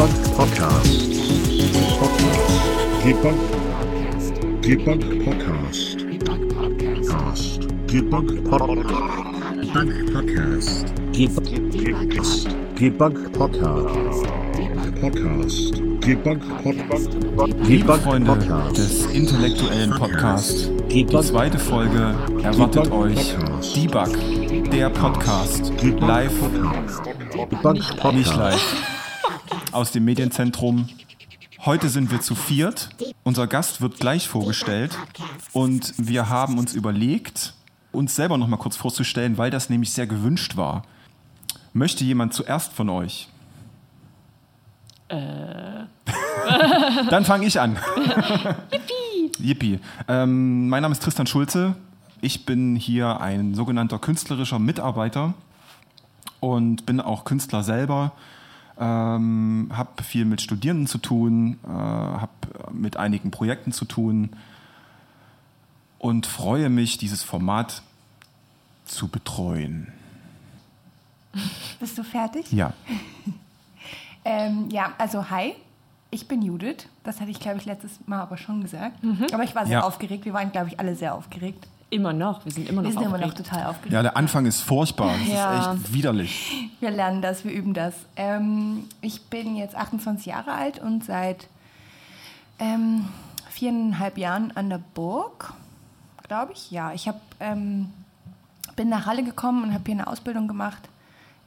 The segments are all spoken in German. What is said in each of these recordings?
Debug Podcast. Debug Debug Podcast. Debug Podcast. Debug Podcast. Debug Debug Podcast. Podcast. Debug Podcast. Liebe Debug Freunde Podcast. des intellektuellen Podcasts, die zweite Folge erwartet euch Podcast. Debug, der Podcast, live, Podcast. Debug nicht Podcast. live, aus dem Medienzentrum. Heute sind wir zu viert. Unser Gast wird gleich vorgestellt und wir haben uns überlegt, uns selber noch mal kurz vorzustellen, weil das nämlich sehr gewünscht war. Möchte jemand zuerst von euch? Dann fange ich an. Yippie. Yippie. Ähm, mein Name ist Tristan Schulze. Ich bin hier ein sogenannter künstlerischer Mitarbeiter und bin auch Künstler selber. Ähm, habe viel mit Studierenden zu tun, äh, habe mit einigen Projekten zu tun und freue mich, dieses Format zu betreuen. Bist du fertig? Ja, Ähm, ja, also hi, ich bin Judith. Das hatte ich, glaube ich, letztes Mal aber schon gesagt. Aber ich war sehr Ja. aufgeregt. Wir waren, glaube ich, alle sehr aufgeregt. Immer noch, wir sind immer noch Wir sind immer noch total aufgeregt. ja der Anfang ist furchtbar. Das Ja. ist echt widerlich. Wir lernen das, wir üben das. Ähm, ich bin jetzt 28 Jahre alt und seit ähm, viereinhalb Jahren an der Burg, glaube ich. Ja, ich hab, ähm, bin nach Halle gekommen und habe hier eine Ausbildung gemacht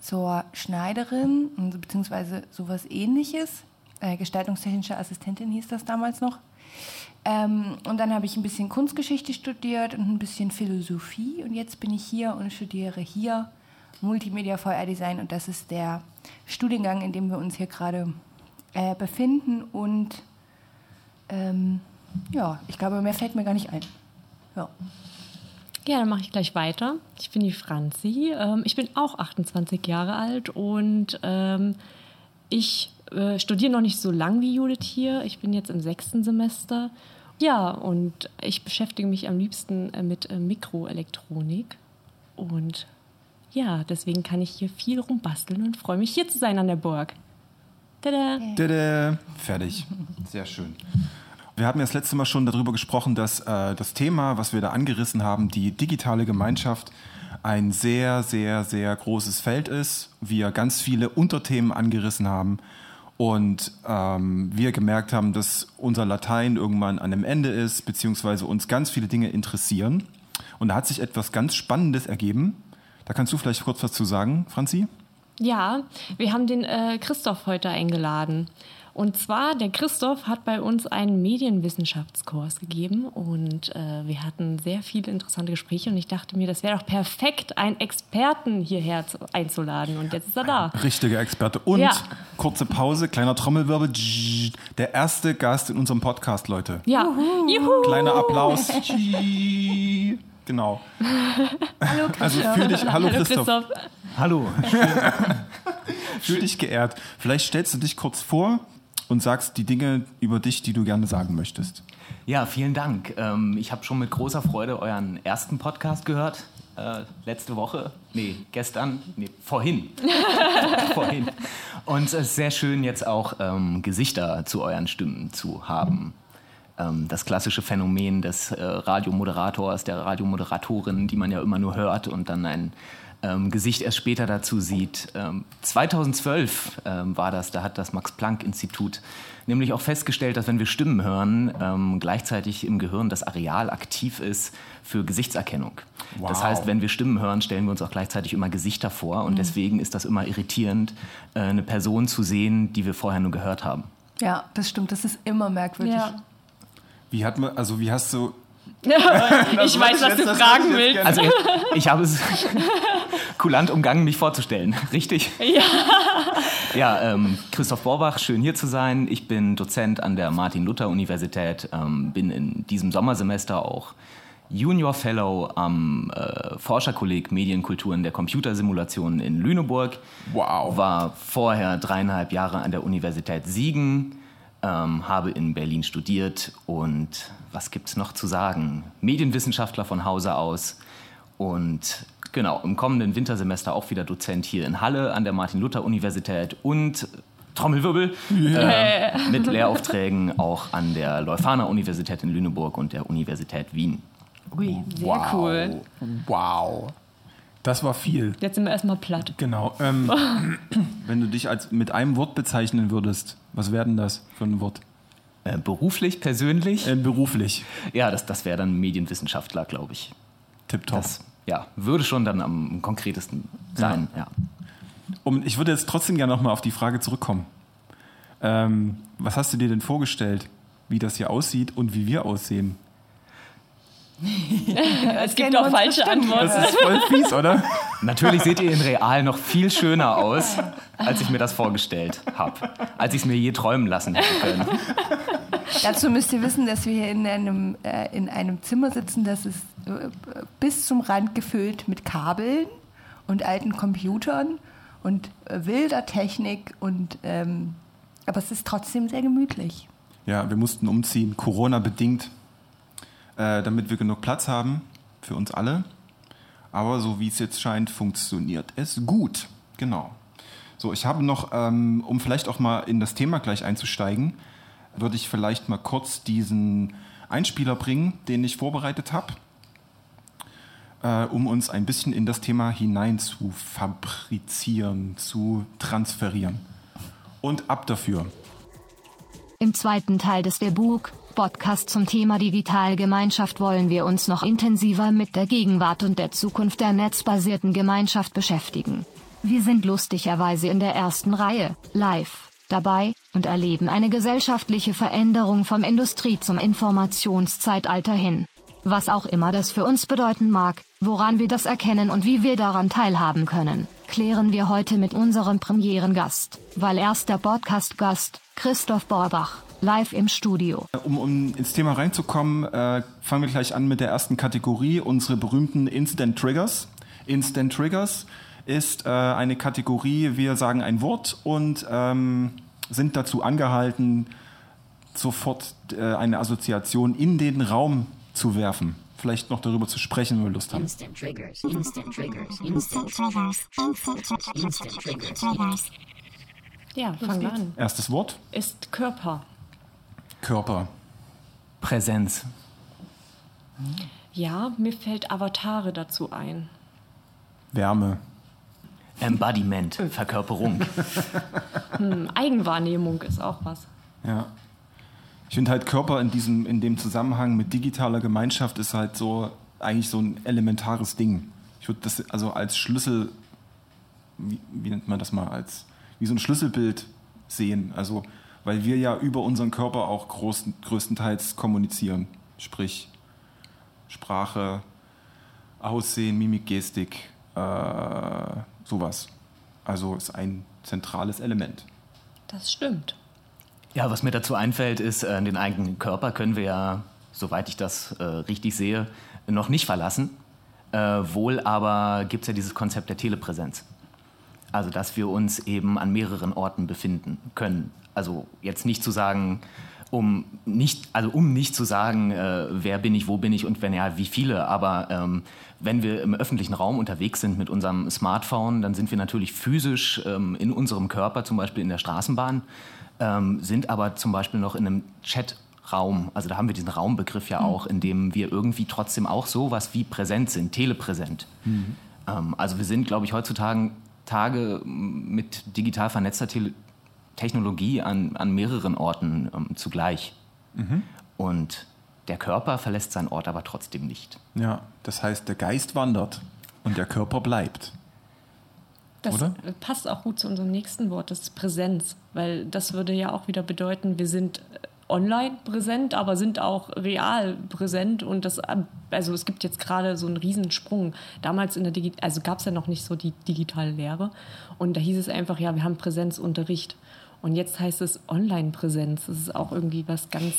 zur Schneiderin, und- beziehungsweise sowas ähnliches. Äh, gestaltungstechnische Assistentin hieß das damals noch. Ähm, und dann habe ich ein bisschen Kunstgeschichte studiert und ein bisschen Philosophie. Und jetzt bin ich hier und studiere hier Multimedia VR Design. Und das ist der Studiengang, in dem wir uns hier gerade äh, befinden. Und ähm, ja, ich glaube, mehr fällt mir gar nicht ein. Ja. Ja, dann mache ich gleich weiter. Ich bin die Franzi. Ähm, ich bin auch 28 Jahre alt und ähm, ich äh, studiere noch nicht so lang wie Judith hier. Ich bin jetzt im sechsten Semester. Ja, und ich beschäftige mich am liebsten äh, mit äh, Mikroelektronik. Und ja, deswegen kann ich hier viel rumbasteln und freue mich hier zu sein an der Burg. Tada! Tada. Fertig. Sehr schön. Wir haben ja das letzte Mal schon darüber gesprochen, dass äh, das Thema, was wir da angerissen haben, die digitale Gemeinschaft, ein sehr, sehr, sehr großes Feld ist. Wir ganz viele Unterthemen angerissen haben und ähm, wir gemerkt haben, dass unser Latein irgendwann an dem Ende ist, beziehungsweise uns ganz viele Dinge interessieren. Und da hat sich etwas ganz Spannendes ergeben. Da kannst du vielleicht kurz was zu sagen, Franzi? Ja, wir haben den äh, Christoph heute eingeladen. Und zwar, der Christoph hat bei uns einen Medienwissenschaftskurs gegeben und äh, wir hatten sehr viele interessante Gespräche und ich dachte mir, das wäre doch perfekt, einen Experten hierher zu, einzuladen und jetzt ist er da. Richtiger Experte. Und Ja. kurze Pause, kleiner Trommelwirbel. Der erste Gast in unserem Podcast, Leute. Ja, juhu! Kleiner Applaus. Genau. Hallo, Also fühl dich, hallo, Hallo Christoph, Christoph. Hallo. fühl dich geehrt. Vielleicht stellst du dich kurz vor und sagst die Dinge über dich, die du gerne sagen möchtest. Ja, vielen Dank. Ähm, ich habe schon mit großer Freude euren ersten Podcast gehört. Äh, letzte Woche. Nee, gestern. Nee, vorhin. vorhin. Und es ist sehr schön, jetzt auch ähm, Gesichter zu euren Stimmen zu haben. Ähm, das klassische Phänomen des äh, Radiomoderators, der Radiomoderatorin, die man ja immer nur hört und dann ein ähm, Gesicht erst später dazu sieht. Ähm, 2012 ähm, war das, da hat das Max-Planck-Institut nämlich auch festgestellt, dass wenn wir Stimmen hören, ähm, gleichzeitig im Gehirn das Areal aktiv ist für Gesichtserkennung. Das Wow. heißt, wenn wir Stimmen hören, stellen wir uns auch gleichzeitig immer Gesichter vor und deswegen ist das immer irritierend, äh, eine Person zu sehen, die wir vorher nur gehört haben. Ja, das stimmt. Das ist immer merkwürdig. Ja. Wie hat man, also wie hast du. Ich weiß, was du fragen willst. Also ich habe es kulant umgangen, mich vorzustellen, richtig? Ja. Ja, ähm, Christoph Borbach, schön hier zu sein. Ich bin Dozent an der Martin-Luther-Universität, ähm, bin in diesem Sommersemester auch Junior Fellow am äh, Forscherkolleg Medienkulturen der Computersimulation in Lüneburg. Wow. War vorher dreieinhalb Jahre an der Universität Siegen, ähm, habe in Berlin studiert und was gibt's noch zu sagen? Medienwissenschaftler von Hause aus und genau, im kommenden Wintersemester auch wieder Dozent hier in Halle an der Martin-Luther-Universität und Trommelwirbel, äh, mit Lehraufträgen auch an der Leuphana Universität in Lüneburg und der Universität Wien. Ui. Sehr cool. Wow. Das war viel. Jetzt sind wir erstmal platt. Genau. Ähm, wenn du dich als mit einem Wort bezeichnen würdest, was wäre denn das für ein Wort? Äh, beruflich, persönlich, Äh, beruflich. ja, das, das wäre dann Medienwissenschaftler, glaube ich. Tipptopp. Das ja, würde schon dann am konkretesten sein. Ja. Um, ich würde jetzt trotzdem gerne nochmal auf die Frage zurückkommen. Ähm, was hast du dir denn vorgestellt, wie das hier aussieht und wie wir aussehen? Es gibt auch falsche. Antworten. Das ist voll fies, oder? Natürlich seht ihr in real noch viel schöner aus, als ich mir das vorgestellt habe. Als ich es mir je träumen lassen hätte können. Dazu müsst ihr wissen, dass wir hier in einem, äh, in einem Zimmer sitzen, das ist äh, bis zum Rand gefüllt mit Kabeln und alten Computern und äh, wilder Technik. Und, ähm, aber es ist trotzdem sehr gemütlich. Ja, wir mussten umziehen, Corona-bedingt, äh, damit wir genug Platz haben für uns alle. Aber so wie es jetzt scheint, funktioniert es gut. Genau. So, ich habe noch, ähm, um vielleicht auch mal in das Thema gleich einzusteigen, würde ich vielleicht mal kurz diesen Einspieler bringen, den ich vorbereitet habe, äh, um uns ein bisschen in das Thema hinein zu fabrizieren, zu transferieren. Und ab dafür. Im zweiten Teil des Debug Podcast zum Thema Digitalgemeinschaft wollen wir uns noch intensiver mit der Gegenwart und der Zukunft der netzbasierten Gemeinschaft beschäftigen. Wir sind lustigerweise in der ersten Reihe, live, dabei und erleben eine gesellschaftliche Veränderung vom Industrie- zum Informationszeitalter hin. Was auch immer das für uns bedeuten mag, woran wir das erkennen und wie wir daran teilhaben können, klären wir heute mit unserem Premierengast, weil erster Podcast-Gast, Christoph Borbach, live im Studio. Um, um ins Thema reinzukommen, äh, fangen wir gleich an mit der ersten Kategorie, unsere berühmten Instant Triggers. Instant Triggers ist äh, eine Kategorie, wir sagen ein Wort und ähm, sind dazu angehalten, sofort äh, eine Assoziation in den Raum zu werfen. Vielleicht noch darüber zu sprechen, wenn wir Lust haben. Instant triggers, instant triggers, instant triggers, instant triggers. Ja, fangen wir an. Erstes Wort, Ist Körper. Körper. Präsenz. Ja, mir fällt Avatare dazu ein. Wärme. Embodiment, Verkörperung. Hm, Eigenwahrnehmung ist auch was. Ja. Ich finde halt Körper in diesem, in dem Zusammenhang mit digitaler Gemeinschaft ist halt so eigentlich so ein elementares Ding. Ich würde das also als Schlüssel, wie, wie nennt man das mal, als wie so ein Schlüsselbild sehen. Also, weil wir ja über unseren Körper auch groß, größtenteils kommunizieren. Sprich, Sprache, Aussehen, Mimik, Gestik, äh, sowas. Also ist ein zentrales Element. Das stimmt. Ja, was mir dazu einfällt, ist, äh, den eigenen Körper können wir ja, soweit ich das äh, richtig sehe, noch nicht verlassen. Äh, wohl aber gibt es ja dieses Konzept der Telepräsenz. Also, dass wir uns eben an mehreren Orten befinden können. Also jetzt nicht zu sagen, um nicht, also um nicht zu sagen, äh, wer bin ich, wo bin ich und wenn ja, wie viele. Aber ähm, wenn wir im öffentlichen Raum unterwegs sind mit unserem Smartphone, dann sind wir natürlich physisch ähm, in unserem Körper, zum Beispiel in der Straßenbahn, ähm, sind aber zum Beispiel noch in einem Chatraum. Also da haben wir diesen Raumbegriff ja auch, in dem wir irgendwie trotzdem auch sowas wie präsent sind, telepräsent. Ähm, also wir sind, glaube ich, heutzutage Tage mit digital vernetzter Tele Technologie an, an mehreren Orten ähm, zugleich. Und der Körper verlässt seinen Ort aber trotzdem nicht. Ja, das heißt, der Geist wandert und der Körper bleibt. Das Oder? passt auch gut zu unserem nächsten Wort, das ist Präsenz. Weil das würde ja auch wieder bedeuten, wir sind äh, online präsent, aber sind auch real präsent. Und das, äh, also es gibt jetzt gerade so einen Riesensprung. Damals in der Digi also gab es ja noch nicht so die digitale Lehre. Und da hieß es einfach, ja, wir haben Präsenzunterricht. Und jetzt heißt es Online-Präsenz. Das ist auch irgendwie was ganz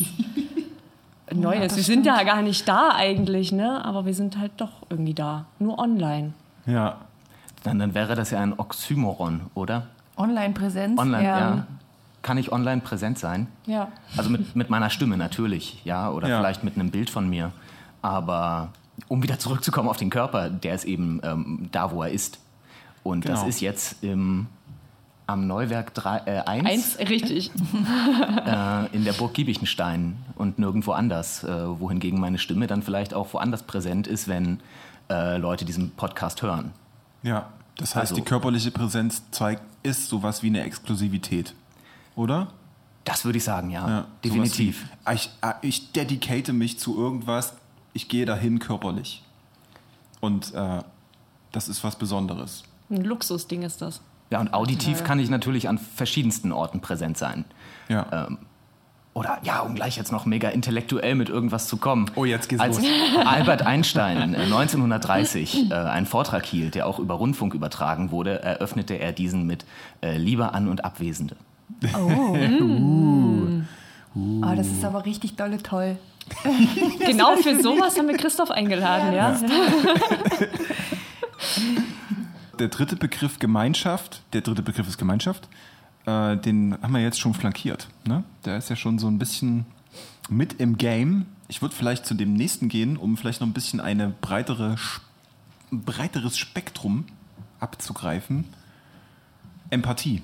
Neues. das wir sind ja gar nicht da eigentlich, ne? Aber wir sind halt doch irgendwie da. Nur online. Ja, Dann, dann wäre das ja ein Oxymoron, oder? Online-Präsenz. Online, ja. Kann ich online präsent sein? Ja. Also mit, mit meiner Stimme natürlich, ja, oder Ja. vielleicht mit einem Bild von mir. Aber um wieder zurückzukommen auf den Körper, der ist eben ähm, da, wo er ist. Und das Genau. ist jetzt im am Neuwerk 3, äh, 1, Eins, richtig. äh, in der Burg Giebichenstein und nirgendwo anders. Äh, wohingegen meine Stimme dann vielleicht auch woanders präsent ist, wenn äh, Leute diesen Podcast hören. Ja, das heißt, Also- die körperliche Präsenz zeigt, ist sowas wie eine Exklusivität. Oder? Das würde ich sagen, ja. Ja, definitiv. wie, Ich, ah, ich dedicate mich zu irgendwas, ich gehe dahin körperlich. Und äh, das ist was Besonderes. Ein Luxusding ist das. Ja, und auditiv kann ich natürlich an verschiedensten Orten präsent sein. Ja. Ähm, oder ja, um gleich jetzt noch mega intellektuell mit irgendwas zu kommen. Oh, jetzt geht's Als los. Albert Einstein äh, 1930 äh, einen Vortrag hielt, der auch über Rundfunk übertragen wurde, eröffnete er diesen mit äh, Liebe an und Abwesende. Oh. Oh, das ist aber richtig dolle toll. Genau für sowas haben wir Christoph eingeladen, ja. Der dritte Begriff Gemeinschaft, der dritte Begriff ist Gemeinschaft, äh, den haben wir jetzt schon flankiert. Ne? Der ist ja schon so ein bisschen mit im Game. Ich würde vielleicht zu dem nächsten gehen, um vielleicht noch ein bisschen eine breitere, ein breiteres Spektrum abzugreifen. Empathie.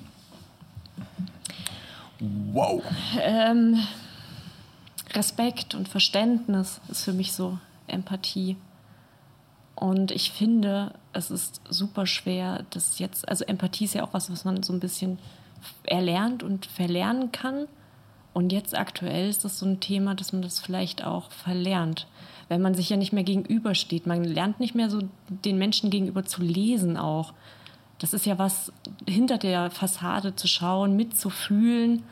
Wow. Ähm, Respekt und Verständnis ist für mich so Empathie. Und ich finde, es ist super schwer, das jetzt, also Empathie ist ja auch was, was man so ein bisschen erlernt und verlernen kann. Und jetzt aktuell ist das so ein Thema, dass man das vielleicht auch verlernt. Wenn man sich ja nicht mehr gegenübersteht. Man lernt nicht mehr so den Menschen gegenüber zu lesen auch. Das ist ja was hinter der Fassade zu schauen, mitzufühlen.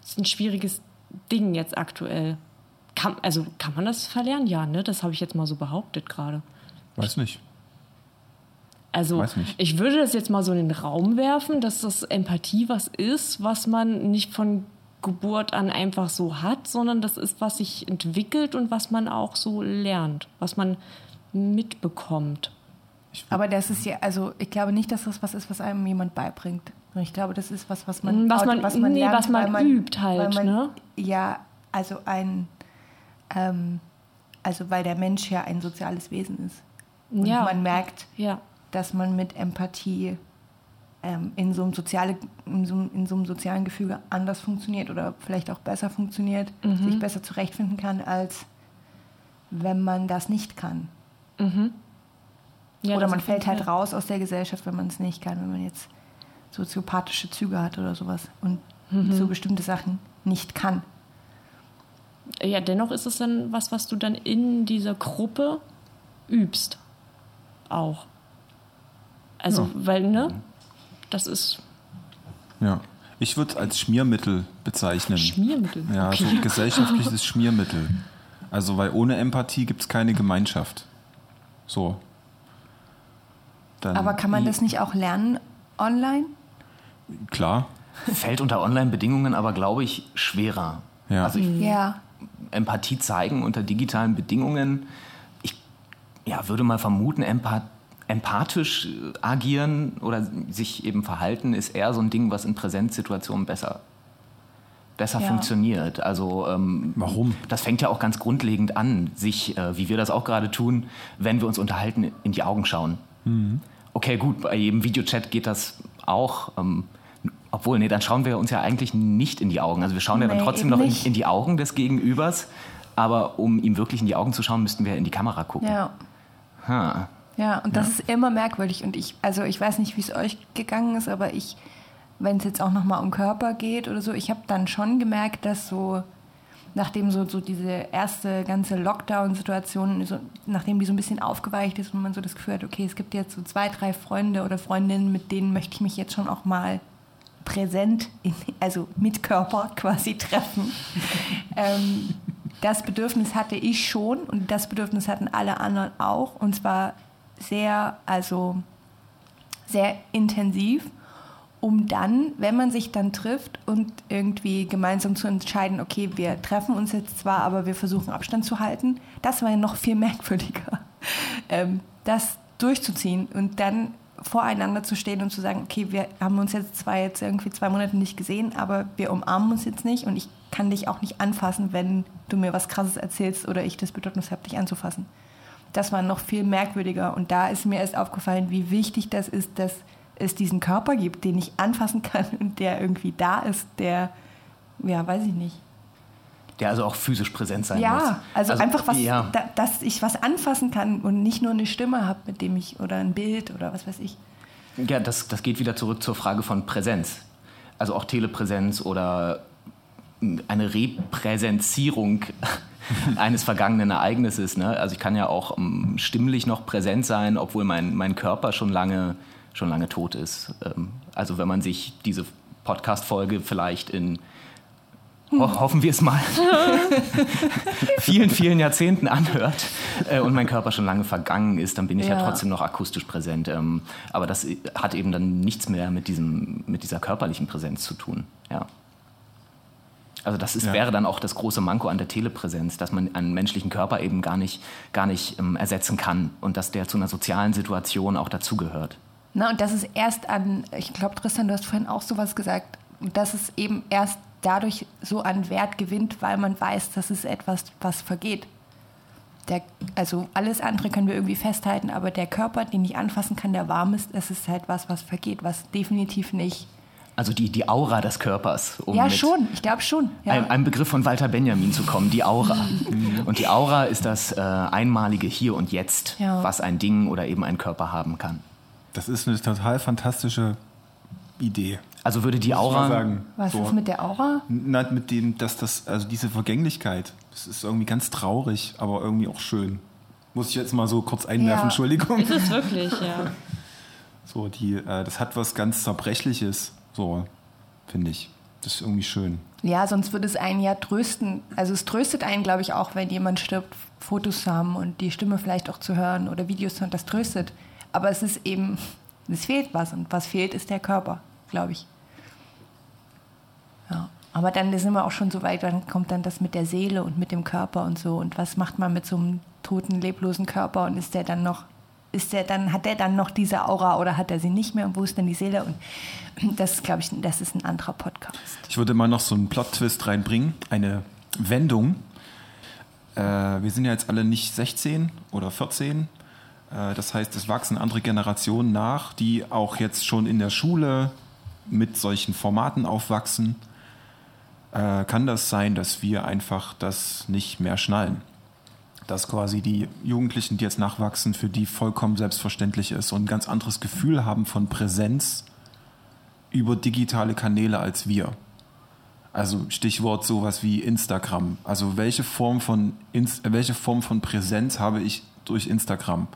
Das ist ein schwieriges Ding jetzt aktuell. Kann, also kann man das verlernen? Ja, ne? Das habe ich jetzt mal so behauptet gerade. Weiß nicht. Also Weiß nicht. ich würde das jetzt mal so in den Raum werfen, dass das Empathie was ist, was man nicht von Geburt an einfach so hat, sondern das ist, was sich entwickelt und was man auch so lernt, was man mitbekommt. Aber das ist ja, also ich glaube nicht, dass das was ist, was einem jemand beibringt. Ich glaube, das ist was, was man, Mm, Was man- nee, was man weil übt halt, man, ne? Ja, also ein, ähm, also weil der Mensch ja ein soziales Wesen ist. Und Ja. man merkt, Ja, dass man mit Empathie ähm, in, so einem soziale, in, so, einem- in so einem sozialen Gefüge anders funktioniert oder vielleicht auch besser funktioniert, Mhm. sich besser zurechtfinden kann, als wenn man das nicht kann. ja oder man fällt halt raus aus der Gesellschaft, wenn man es nicht kann, wenn man jetzt soziopathische Züge hat oder sowas und Mhm. so bestimmte Sachen nicht kann. Ja, dennoch ist es dann was, was du dann in dieser Gruppe übst. Auch. Also, Ja. weil, ne? Das ist Ja. Ich würde es als Schmiermittel bezeichnen. Schmiermittel. Ja, okay. so gesellschaftliches Schmiermittel. Also, weil ohne Empathie gibt es keine Gemeinschaft. So. Dann, Aber kann man das nicht auch lernen online? Klar. Fällt unter Online-Bedingungen aber, glaube ich, schwerer. Ja. Also ich, Ja. Empathie zeigen unter digitalen Bedingungen. Ja, würde mal vermuten, empath empathisch äh, agieren oder sich eben verhalten ist eher so ein Ding, was in Präsenzsituationen besser, besser Ja. funktioniert. Also ähm, Warum? Das fängt ja auch ganz grundlegend an, sich, äh, wie wir das auch gerade tun, wenn wir uns unterhalten, in die Augen schauen. Okay, gut, bei jedem Videochat geht das auch. Ähm, obwohl, nee, dann schauen wir uns ja eigentlich nicht in die Augen. Also wir schauen ja dann Nee, trotzdem noch in, nicht. in die Augen des Gegenübers, aber um ihm wirklich in die Augen zu schauen, müssten wir in die Kamera gucken. Ja. Ha. Ja, und das ist immer merkwürdig. Und ich, also ich weiß nicht, wie es euch gegangen ist, aber ich, wenn es jetzt auch nochmal um Körper geht oder so, ich habe dann schon gemerkt, dass so, nachdem so, so diese erste ganze Lockdown-Situation, so, nachdem die so ein bisschen aufgeweicht ist und man so das Gefühl hat, okay, es gibt jetzt so zwei, drei Freunde oder Freundinnen, mit denen möchte ich mich jetzt schon auch mal präsent, in, also mit Körper quasi treffen. ähm, das Bedürfnis hatte ich schon und das Bedürfnis hatten alle anderen auch. Und zwar sehr, also sehr intensiv, um dann, wenn man sich dann trifft und irgendwie gemeinsam zu entscheiden, okay, wir treffen uns jetzt zwar, aber wir versuchen Abstand zu halten, das war ja noch viel merkwürdiger, ähm, das durchzuziehen und dann voreinander zu stehen und zu sagen, okay, wir haben uns jetzt zwar jetzt irgendwie zwei Monate nicht gesehen, aber wir umarmen uns jetzt nicht und ich kann dich auch nicht anfassen, wenn du mir was Krasses erzählst oder ich das Bedürfnis habe, dich anzufassen. Das war noch viel merkwürdiger und da ist mir erst aufgefallen, wie wichtig das ist, dass es diesen Körper gibt, den ich anfassen kann und der irgendwie da ist, der, ja, weiß ich nicht. Der also auch physisch präsent sein muss. Ja, also, einfach was, Ja. da, dass ich was anfassen kann und nicht nur eine Stimme habe, mit dem ich, oder ein Bild oder was weiß ich. Ja, das, das geht wieder zurück zur Frage von Präsenz. Also auch Telepräsenz oder eine Repräsenzierung eines vergangenen Ereignisses. Ne? Also ich kann ja auch ähm, stimmlich noch präsent sein, obwohl mein, mein Körper schon lange, schon lange tot ist. Ähm, also wenn man sich diese Podcast-Folge vielleicht in ho hoffen wir es mal, vielen, vielen Jahrzehnten anhört äh, und mein Körper schon lange vergangen ist, dann bin ich ja, Ja. trotzdem noch akustisch präsent. Ähm, aber das hat eben dann nichts mehr mit, diesem, mit dieser körperlichen Präsenz zu tun. Ja. Also das ist, Ja. wäre dann auch das große Manko an der Telepräsenz, dass man einen menschlichen Körper eben gar nicht, gar nicht ähm, ersetzen kann und dass der zu einer sozialen Situation auch dazugehört. Na, und das ist erst an, ich glaube, Tristan, du hast vorhin auch sowas gesagt, dass es eben erst dadurch so an Wert gewinnt, weil man weiß, das ist etwas, was vergeht. Der, also alles andere können wir irgendwie festhalten, aber der Körper, den ich anfassen kann, der warm ist, das ist halt was, was vergeht, was definitiv nicht. Also die, die Aura des Körpers. Um ja, schon, ich glaube schon. Ja. Ein, ein Begriff von Walter Benjamin zu kommen, die Aura. und die Aura ist das äh, einmalige Hier und Jetzt, Ja. was ein Ding oder eben ein Körper haben kann. Das ist eine total fantastische Idee. Also würde die Aura. sagen. was So. ist mit der Aura? Na, mit dem, dass das, also diese Vergänglichkeit, das ist irgendwie ganz traurig, aber irgendwie auch schön. Muss ich jetzt mal so kurz einwerfen, Ja. Entschuldigung. Ist es wirklich, ja. So, die, äh, das hat was ganz Zerbrechliches, so, finde ich. Das ist irgendwie schön. Ja, sonst würde es einen ja trösten. Also es tröstet einen, glaube ich, auch, wenn jemand stirbt, Fotos zu haben und die Stimme vielleicht auch zu hören oder Videos zu hören, das tröstet. Aber es ist eben, es fehlt was und was fehlt, ist der Körper, glaube ich. Ja, aber dann sind wir auch schon so weit, dann kommt dann das mit der Seele und mit dem Körper und so. Und was macht man mit so einem toten, leblosen Körper und ist der dann noch, ist der dann, hat der dann noch diese Aura oder hat er sie nicht mehr und wo ist denn die Seele? Und das, glaube ich, das ist ein anderer Podcast. Ich würde mal noch so einen Plot-Twist reinbringen, eine Wendung. Äh, wir sind ja jetzt alle nicht 16 oder 14. Äh, das heißt, es wachsen andere Generationen nach, die auch jetzt schon in der Schule mit solchen Formaten aufwachsen. Äh, kann das sein, dass wir einfach das nicht mehr schnallen? Dass quasi die Jugendlichen, die jetzt nachwachsen, für die vollkommen selbstverständlich ist und ein ganz anderes Gefühl haben von Präsenz über digitale Kanäle als wir. Also Stichwort sowas wie Instagram. Also welche Form von, Ins äh, welche Form von Präsenz habe ich durch Instagram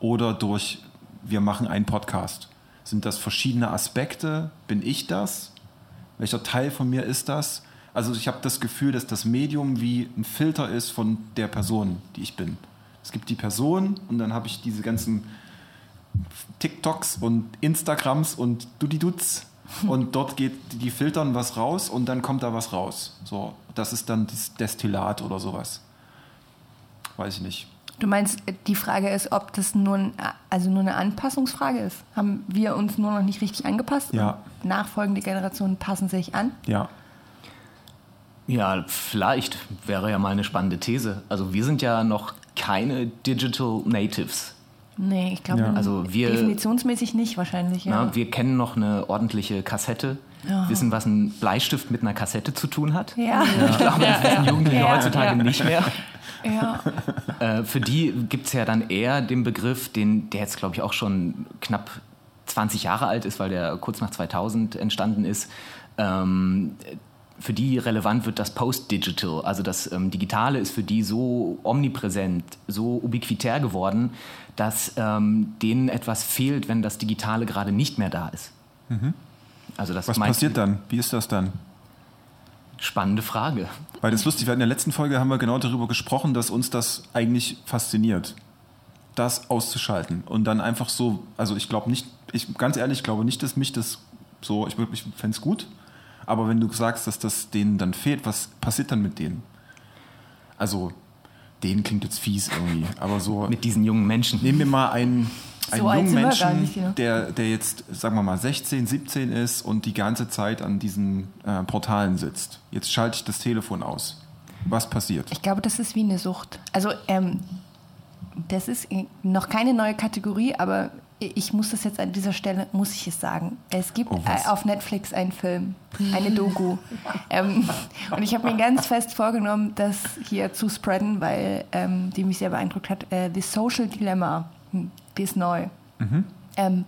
oder durch wir machen einen Podcast? Sind das verschiedene Aspekte? Bin ich das? Welcher Teil von mir ist das? Also ich habe das Gefühl, dass das Medium wie ein Filter ist von der Person, die ich bin. Es gibt die Person und dann habe ich diese ganzen TikToks und Instagrams und Dudiduts und dort geht die filtern was raus und dann kommt da was raus. So, das ist dann das Destillat oder sowas. Weiß ich nicht. Du meinst, die Frage ist, ob das nur, ein, also nur eine Anpassungsfrage ist? Haben wir uns nur noch nicht richtig angepasst? Ja. Nachfolgende Generationen passen sich an? Ja. Ja, vielleicht wäre ja mal eine spannende These. Also wir sind ja noch keine Digital Natives. Nee, ich glaube, Ja. Also wir- definitionsmäßig nicht wahrscheinlich. Ja. Na, wir kennen noch eine ordentliche Kassette, wissen, was ein Bleistift mit einer Kassette zu tun hat. ja. Ich glaube, das wissen Jugendliche Ja. heutzutage nicht mehr. ja. Äh, für die gibt es ja dann eher den Begriff, den, der jetzt, glaube ich, auch schon knapp 20 Jahre alt ist, weil der kurz nach 2000 entstanden ist. Ähm, für die relevant wird das Post-Digital. Also das ähm, Digitale ist für die so omnipräsent, so ubiquitär geworden, dass ähm, denen etwas fehlt, wenn das Digitale gerade nicht mehr da ist. Also das Was passiert dann? Wie ist das dann? Spannende Frage. Weil das ist lustig, hatten in der letzten Folge haben wir genau darüber gesprochen, dass uns das eigentlich fasziniert. Das auszuschalten und dann einfach so, also ich glaube nicht, ich ganz ehrlich, ich glaube nicht, dass mich das so, ich, ich fände es gut, aber wenn du sagst, dass das denen dann fehlt, was passiert dann mit denen? Also, denen klingt jetzt fies irgendwie, aber so. Mit diesen jungen Menschen. Nehmen wir mal einen, einen So jungen Menschen, nicht, ja. der, der jetzt, sagen wir mal, 16, 17 ist und die ganze Zeit an diesen äh, Portalen sitzt. Jetzt schalte ich das Telefon aus. Was passiert? Ich glaube, das ist wie eine Sucht. Also, ähm, das ist noch keine neue Kategorie, aber ich muss das jetzt an dieser Stelle, muss ich es sagen. Es gibt Oh, äh, auf Netflix einen Film, eine Doku. ähm, und ich habe mir ganz fest vorgenommen, das hier zu spreaden, weil ähm, die mich sehr beeindruckt hat. Äh, The Social Dilemma, Hm, die ist neu. Ähm,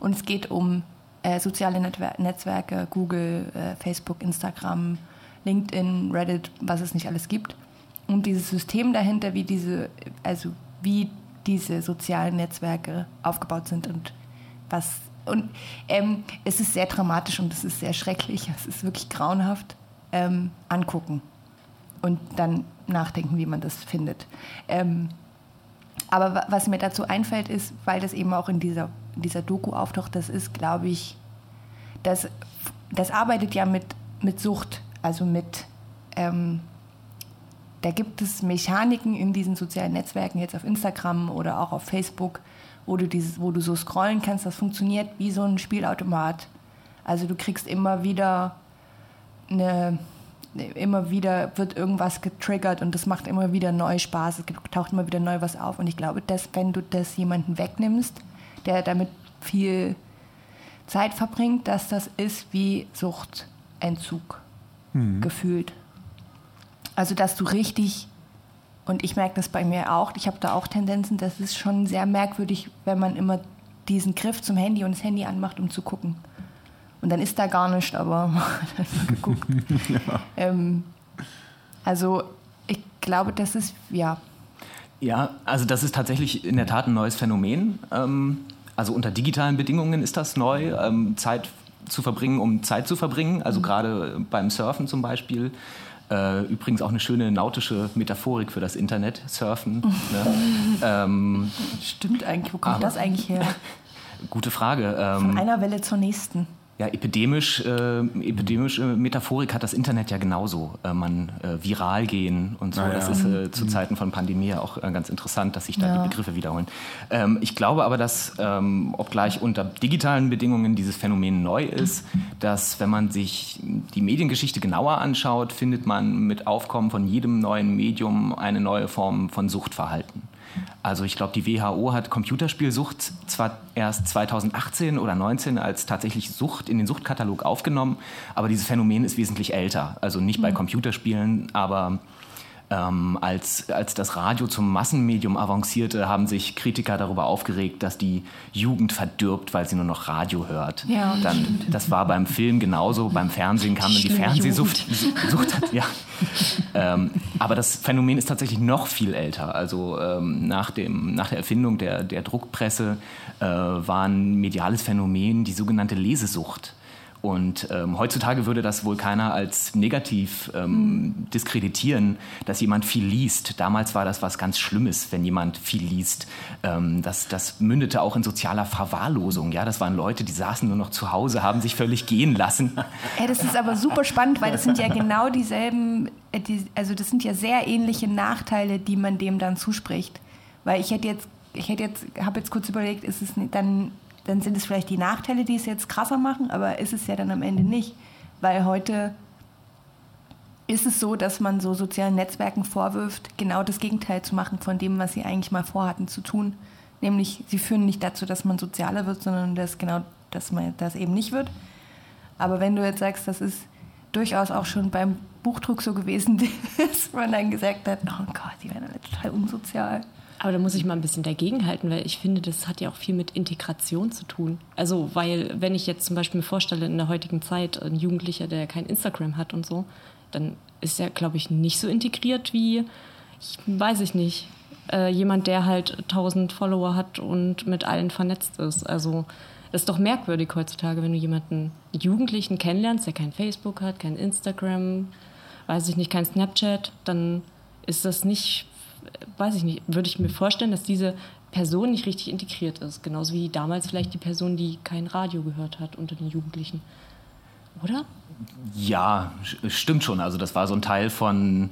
und es geht um äh, soziale Netwer Netzwerke, Google, äh, Facebook, Instagram, LinkedIn, Reddit, was es nicht alles gibt. Und dieses System dahinter, wie diese, also wie diese sozialen Netzwerke aufgebaut sind und was. Und ähm, es ist sehr dramatisch und es ist sehr schrecklich, es ist wirklich grauenhaft. Ähm, angucken und dann nachdenken, wie man das findet. Ähm, aber wa- was mir dazu einfällt, ist, weil das eben auch in dieser, in dieser Doku auftaucht, das ist, glaube ich, das, das arbeitet ja mit, mit Sucht, also mit, ähm, da gibt es Mechaniken in diesen sozialen Netzwerken, jetzt auf Instagram oder auch auf Facebook, wo du, dieses, wo du so scrollen kannst, das funktioniert wie so ein Spielautomat. Also du kriegst immer wieder eine, immer wieder wird irgendwas getriggert und das macht immer wieder neu Spaß, es taucht immer wieder neu was auf. Und ich glaube, dass wenn du das jemanden wegnimmst, der damit viel Zeit verbringt, dass das ist wie Suchtentzug gefühlt. Also dass du richtig, und ich merke das bei mir auch, ich habe da auch Tendenzen, das ist schon sehr merkwürdig, wenn man immer diesen Griff zum Handy und das Handy anmacht, um zu gucken. Und dann ist da gar nichts, aber geguckt. ähm, also ich glaube, das ist, ja, Ja, also das ist tatsächlich in der Tat ein neues Phänomen. Ähm, also unter digitalen Bedingungen ist das neu, ähm, Zeit zu verbringen, um Zeit zu verbringen. Also gerade beim Surfen zum Beispiel. Äh, übrigens auch eine schöne nautische Metaphorik für das Internet, Surfen. Ne? ähm, stimmt eigentlich. Wo kommt Aber- das eigentlich her? gute Frage. Von Ähm, einer Welle zur nächsten. Ja, epidemisch, äh, epidemische Metaphorik hat das Internet ja genauso. Äh, man äh, viral gehen und so. Ah, Das ja. ist äh, zu Zeiten von Pandemie ja auch äh, ganz interessant, dass sich da Ja. die Begriffe wiederholen. Ähm, ich glaube aber, dass, ähm, obgleich unter digitalen Bedingungen dieses Phänomen neu ist, dass wenn man sich die Mediengeschichte genauer anschaut, findet man mit Aufkommen von jedem neuen Medium eine neue Form von Suchtverhalten. Also ich glaube, die WHO hat Computerspielsucht zwar erst 2018 oder 19 als tatsächlich Sucht in den Suchtkatalog aufgenommen, aber dieses Phänomen ist wesentlich älter. Also nicht bei Computerspielen, aber ähm, als, als das Radio zum Massenmedium avancierte, haben sich Kritiker darüber aufgeregt, dass die Jugend verdirbt, weil sie nur noch Radio hört. Ja, das Dann, das war beim Film genauso, beim Fernsehen kam dann die Fernsehsucht. Sucht, ja. ähm, aber das Phänomen ist tatsächlich noch viel älter. Also ähm, nach, dem, nach der Erfindung der, der Druckpresse äh, war ein mediales Phänomen die sogenannte Lesesucht. Und ähm, heutzutage würde das wohl keiner als negativ ähm, diskreditieren, dass jemand viel liest. Damals war das was ganz Schlimmes, wenn jemand viel liest. Ähm, das, das mündete auch in sozialer Verwahrlosung. Ja, das waren Leute, die saßen nur noch zu Hause, haben sich völlig gehen lassen. Ja, das ist aber super spannend, weil das sind ja genau dieselben, äh, die, also das sind ja sehr ähnliche Nachteile, die man dem dann zuspricht. Weil ich hätte jetzt, ich hätte jetzt, habe jetzt kurz überlegt, ist es dann, dann sind es vielleicht die Nachteile, die es jetzt krasser machen, aber ist es ja dann am Ende nicht. Weil heute ist es so, dass man so sozialen Netzwerken vorwirft, genau das Gegenteil zu machen von dem, was sie eigentlich mal vorhatten zu tun. Nämlich, sie führen nicht dazu, dass man sozialer wird, sondern dass genau, dass man das eben nicht wird. Aber wenn du jetzt sagst, das ist durchaus auch schon beim Buchdruck so gewesen, dass man dann gesagt hat, oh Gott, die werden alle total unsozial. Aber da muss ich mal ein bisschen dagegenhalten, weil ich finde, das hat ja auch viel mit Integration zu tun. Also, weil, wenn ich jetzt zum Beispiel mir vorstelle, in der heutigen Zeit ein Jugendlicher, der kein Instagram hat und so, dann ist er, glaube ich, nicht so integriert wie, ich, weiß ich nicht, äh, jemand, der halt 1000 Follower hat und mit allen vernetzt ist. Also, das ist doch merkwürdig heutzutage, wenn du jemanden, Jugendlichen kennenlernst, der kein Facebook hat, kein Instagram, weiß ich nicht, kein Snapchat, dann ist das nicht, weiß ich nicht, würde ich mir vorstellen, dass diese Person nicht richtig integriert ist. Genauso wie damals vielleicht die Person, die kein Radio gehört hat unter den Jugendlichen. Oder? Ja, stimmt schon. Also das war so ein Teil von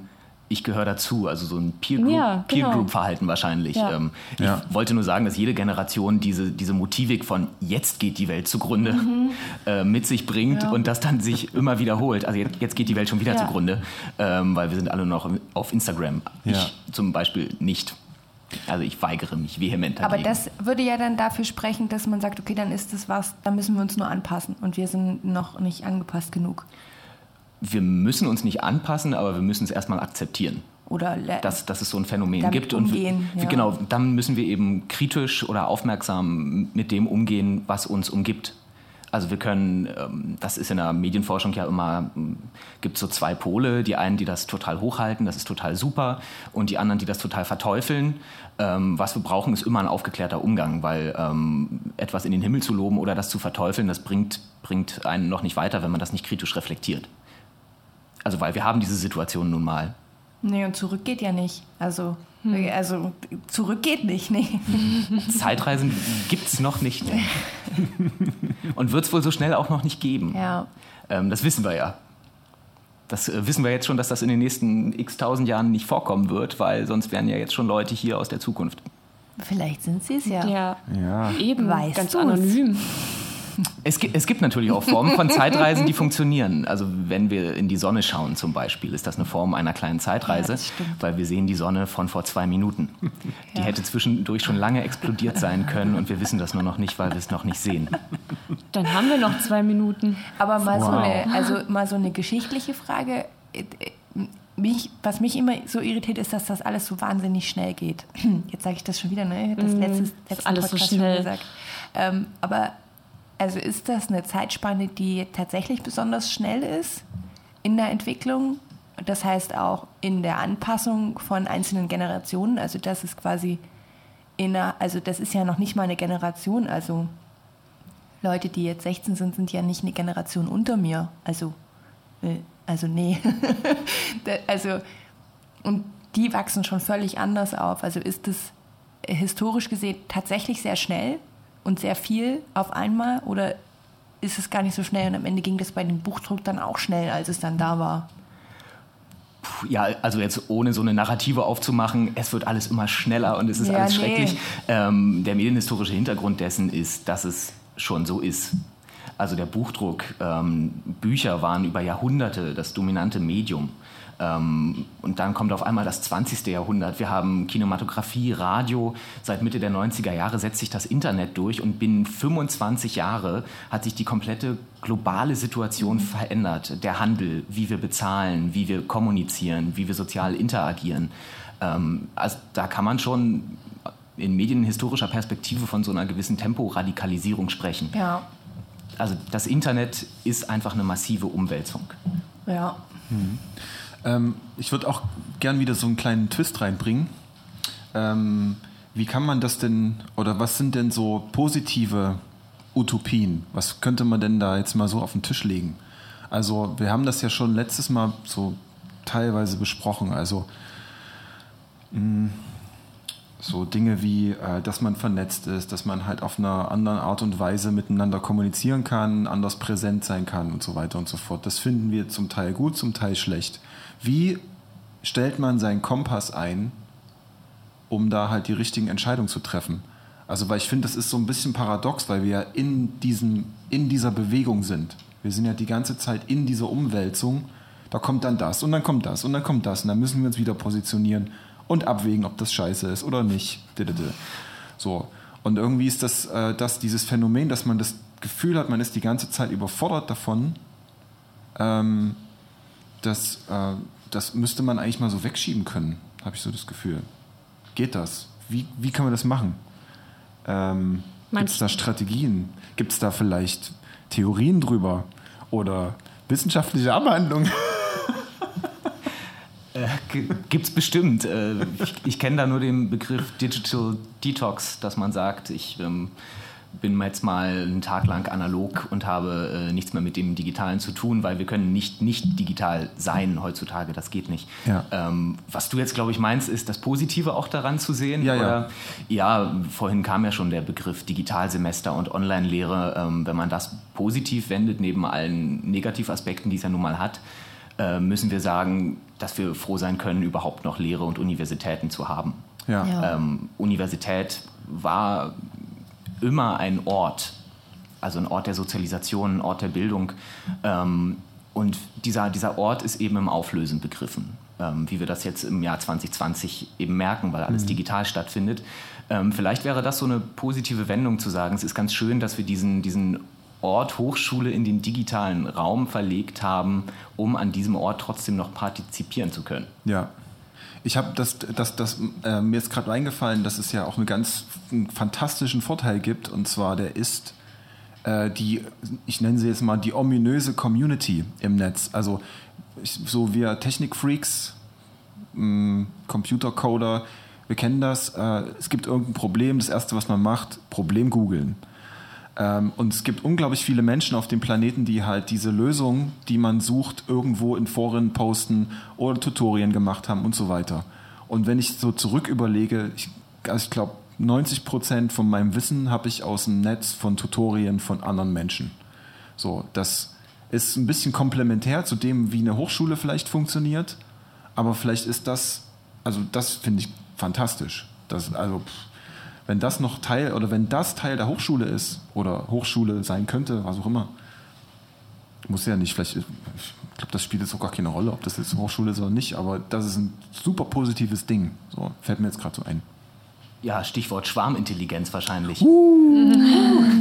ich gehöre dazu, also so ein Peer Group, Ja, genau. Peer Group Verhalten wahrscheinlich. Ja. Ähm, ich Ja. wollte nur sagen, dass jede Generation diese, diese Motivik von jetzt geht die Welt zugrunde Mhm. äh, mit sich bringt und das dann sich immer wiederholt. Also jetzt, jetzt geht die Welt schon wieder Ja. zugrunde, ähm, weil wir sind alle noch auf Instagram. Ja. Ich zum Beispiel nicht. Also ich weigere mich vehement dagegen. Aber das würde ja dann dafür sprechen, dass man sagt, okay, dann ist das was, da müssen wir uns nur anpassen und wir sind noch nicht angepasst genug. Wir müssen uns nicht anpassen, aber wir müssen es erstmal akzeptieren. Oder dass, dass es so ein Phänomen gibt. Und wir- umgehen, ja. genau, dann müssen wir eben kritisch oder aufmerksam mit dem umgehen, was uns umgibt. Also wir können, ähm, das ist in der Medienforschung ja immer, gibt so zwei Pole, die einen, die das total hochhalten, das ist total super, und die anderen, die das total verteufeln. Ähm, was wir brauchen, ist immer ein aufgeklärter Umgang, weil ähm, etwas in den Himmel zu loben oder das zu verteufeln, das bringt, bringt einen noch nicht weiter, wenn man das nicht kritisch reflektiert. Also weil wir haben diese Situation nun mal. Nee, und zurück geht ja nicht. Also, also zurück geht nicht, nee. Zeitreisen gibt es noch nicht. Und wird es wohl so schnell auch noch nicht geben. Ja. Ähm, das wissen wir ja. Das äh, wissen wir jetzt schon, dass das in den nächsten x tausend Jahren nicht vorkommen wird, weil sonst wären ja jetzt schon Leute hier aus der Zukunft. Vielleicht sind sie es ja. Ja, Ja. eben, Weißt ganz du's? anonym. Es gibt, es gibt natürlich auch Formen von Zeitreisen, die funktionieren. Also wenn wir in die Sonne schauen zum Beispiel, ist das eine Form einer kleinen Zeitreise, Ja, weil wir sehen die Sonne von vor zwei Minuten. Die hätte zwischendurch schon lange explodiert sein können und wir wissen das nur noch nicht, weil wir es noch nicht sehen. Dann haben wir noch zwei Minuten. Aber mal, so Wow. eine, also mal so eine geschichtliche Frage. Äh, äh, Mich, was mich immer so irritiert, ist, dass das alles so wahnsinnig schnell geht. Jetzt sage ich das schon wieder, ne? Das letzte, letzte alles so Podcast schnell. Schon gesagt. Ähm, aber also ist das eine Zeitspanne, die tatsächlich besonders schnell ist in der Entwicklung? Das heißt auch in der Anpassung von einzelnen Generationen. Also das ist quasi in einer, also das ist ja noch nicht mal eine Generation. Also Leute, die jetzt 16 sind, sind ja nicht eine Generation unter mir. Also, äh, also nee. Also, und die wachsen schon völlig anders auf. Also ist es äh, historisch gesehen tatsächlich sehr schnell und sehr viel auf einmal oder ist es gar nicht so schnell und am Ende ging das bei dem Buchdruck dann auch schnell, als es dann da war? Ja, also jetzt ohne so eine Narrative aufzumachen, es wird alles immer schneller und es ist Ja, alles nee. schrecklich. Ähm, der medienhistorische Hintergrund dessen ist, dass es schon so ist. Also der Buchdruck, ähm, Bücher waren über Jahrhunderte das dominante Medium. Ähm, und dann kommt auf einmal das 20. Jahrhundert. Wir haben Kinematografie, Radio. Seit Mitte der 90er Jahre setzt sich das Internet durch und binnen 25 Jahre hat sich die komplette globale Situation verändert. Der Handel, wie wir bezahlen, wie wir kommunizieren, wie wir sozial interagieren. Ähm, also da kann man schon in medienhistorischer Perspektive von so einer gewissen Temporadikalisierung sprechen. Ja, Also das Internet ist einfach eine massive Umwälzung. ja. Ähm, ich würde auch gern wieder so einen kleinen Twist reinbringen. Ähm, wie kann man das denn, oder was sind denn so positive Utopien? Was könnte man denn da jetzt mal so auf den Tisch legen? Also, wir haben das ja schon letztes Mal so teilweise besprochen. Also, mh, so Dinge wie, äh, dass man vernetzt ist, dass man halt auf einer anderen Art und Weise miteinander kommunizieren kann, anders präsent sein kann und so weiter und so fort. Das finden wir zum Teil gut, zum Teil schlecht. Wie stellt man seinen Kompass ein, um da halt die richtigen Entscheidungen zu treffen? Also, weil ich finde, das ist so ein bisschen paradox, weil wir ja in, diesem, in dieser Bewegung sind. Wir sind ja die ganze Zeit in dieser Umwälzung. Da kommt dann das und dann kommt das und dann kommt das und dann müssen wir uns wieder positionieren und abwägen, ob das scheiße ist oder nicht. So. Und irgendwie ist das, äh, das dieses Phänomen, dass man das Gefühl hat, man ist die ganze Zeit überfordert davon, ähm, das, äh, das müsste man eigentlich mal so wegschieben können, habe ich so das Gefühl. Geht das? Wie, wie kann man das machen? Ähm, Gibt es da Strategien? Gibt es da vielleicht Theorien drüber? Oder wissenschaftliche Abhandlungen? Gibt es bestimmt. Äh, Ich, ich kenne da nur den Begriff Digital Detox, dass man sagt, ich ähm, bin jetzt mal einen Tag lang analog und habe äh, nichts mehr mit dem Digitalen zu tun, weil wir können nicht nicht digital sein heutzutage. Das geht nicht. Ja. Ähm, was du jetzt, glaube ich, meinst, ist das Positive auch daran zu sehen? Ja, ja. Oder? ja, vorhin kam ja schon der Begriff Digitalsemester und Online-Lehre. Ähm, wenn man das positiv wendet, neben allen Negativaspekten, die es ja nun mal hat, äh, müssen wir sagen, dass wir froh sein können, überhaupt noch Lehre und Universitäten zu haben. Ja. Ja. Ähm, Universität war immer ein Ort, also ein Ort der Sozialisation, ein Ort der Bildung. Ähm, und dieser, dieser Ort ist eben im Auflösen begriffen. ähm, wie wir das jetzt im Jahr 2020 eben merken, weil alles digital stattfindet. Ähm, vielleicht wäre das so eine positive Wendung zu sagen, es ist ganz schön, dass wir diesen, diesen Ort Hochschule in den digitalen Raum verlegt haben, um an diesem Ort trotzdem noch partizipieren zu können. Ja. Ich habe das, das, das äh, mir ist gerade eingefallen, dass es ja auch einen ganz einen fantastischen Vorteil gibt, und zwar der ist äh, die, ich nenne sie jetzt mal die ominöse Community im Netz. Also ich, so wir Technikfreaks, mh, Computercoder, wir kennen das. Äh, es gibt irgendein Problem, das erste, was man macht, Problem googeln. Ähm, und es gibt unglaublich viele Menschen auf dem Planeten, die halt diese Lösung, die man sucht, irgendwo in Foren posten oder Tutorien gemacht haben und so weiter. Und wenn ich so zurück überlege, ich, also ich glaube, 90 Prozent von meinem Wissen habe ich aus dem Netz von Tutorien von anderen Menschen. So, das ist ein bisschen komplementär zu dem, wie eine Hochschule vielleicht funktioniert, aber vielleicht ist das, also das finde ich fantastisch. Das, also, pff, wenn das noch Teil oder wenn das Teil der Hochschule ist oder Hochschule sein könnte, was auch immer, muss ja nicht, vielleicht, ich glaube, das spielt jetzt auch gar keine Rolle, ob das jetzt Hochschule ist oder nicht, aber das ist ein super positives Ding. So, fällt mir jetzt gerade so ein. Ja, Stichwort Schwarmintelligenz wahrscheinlich.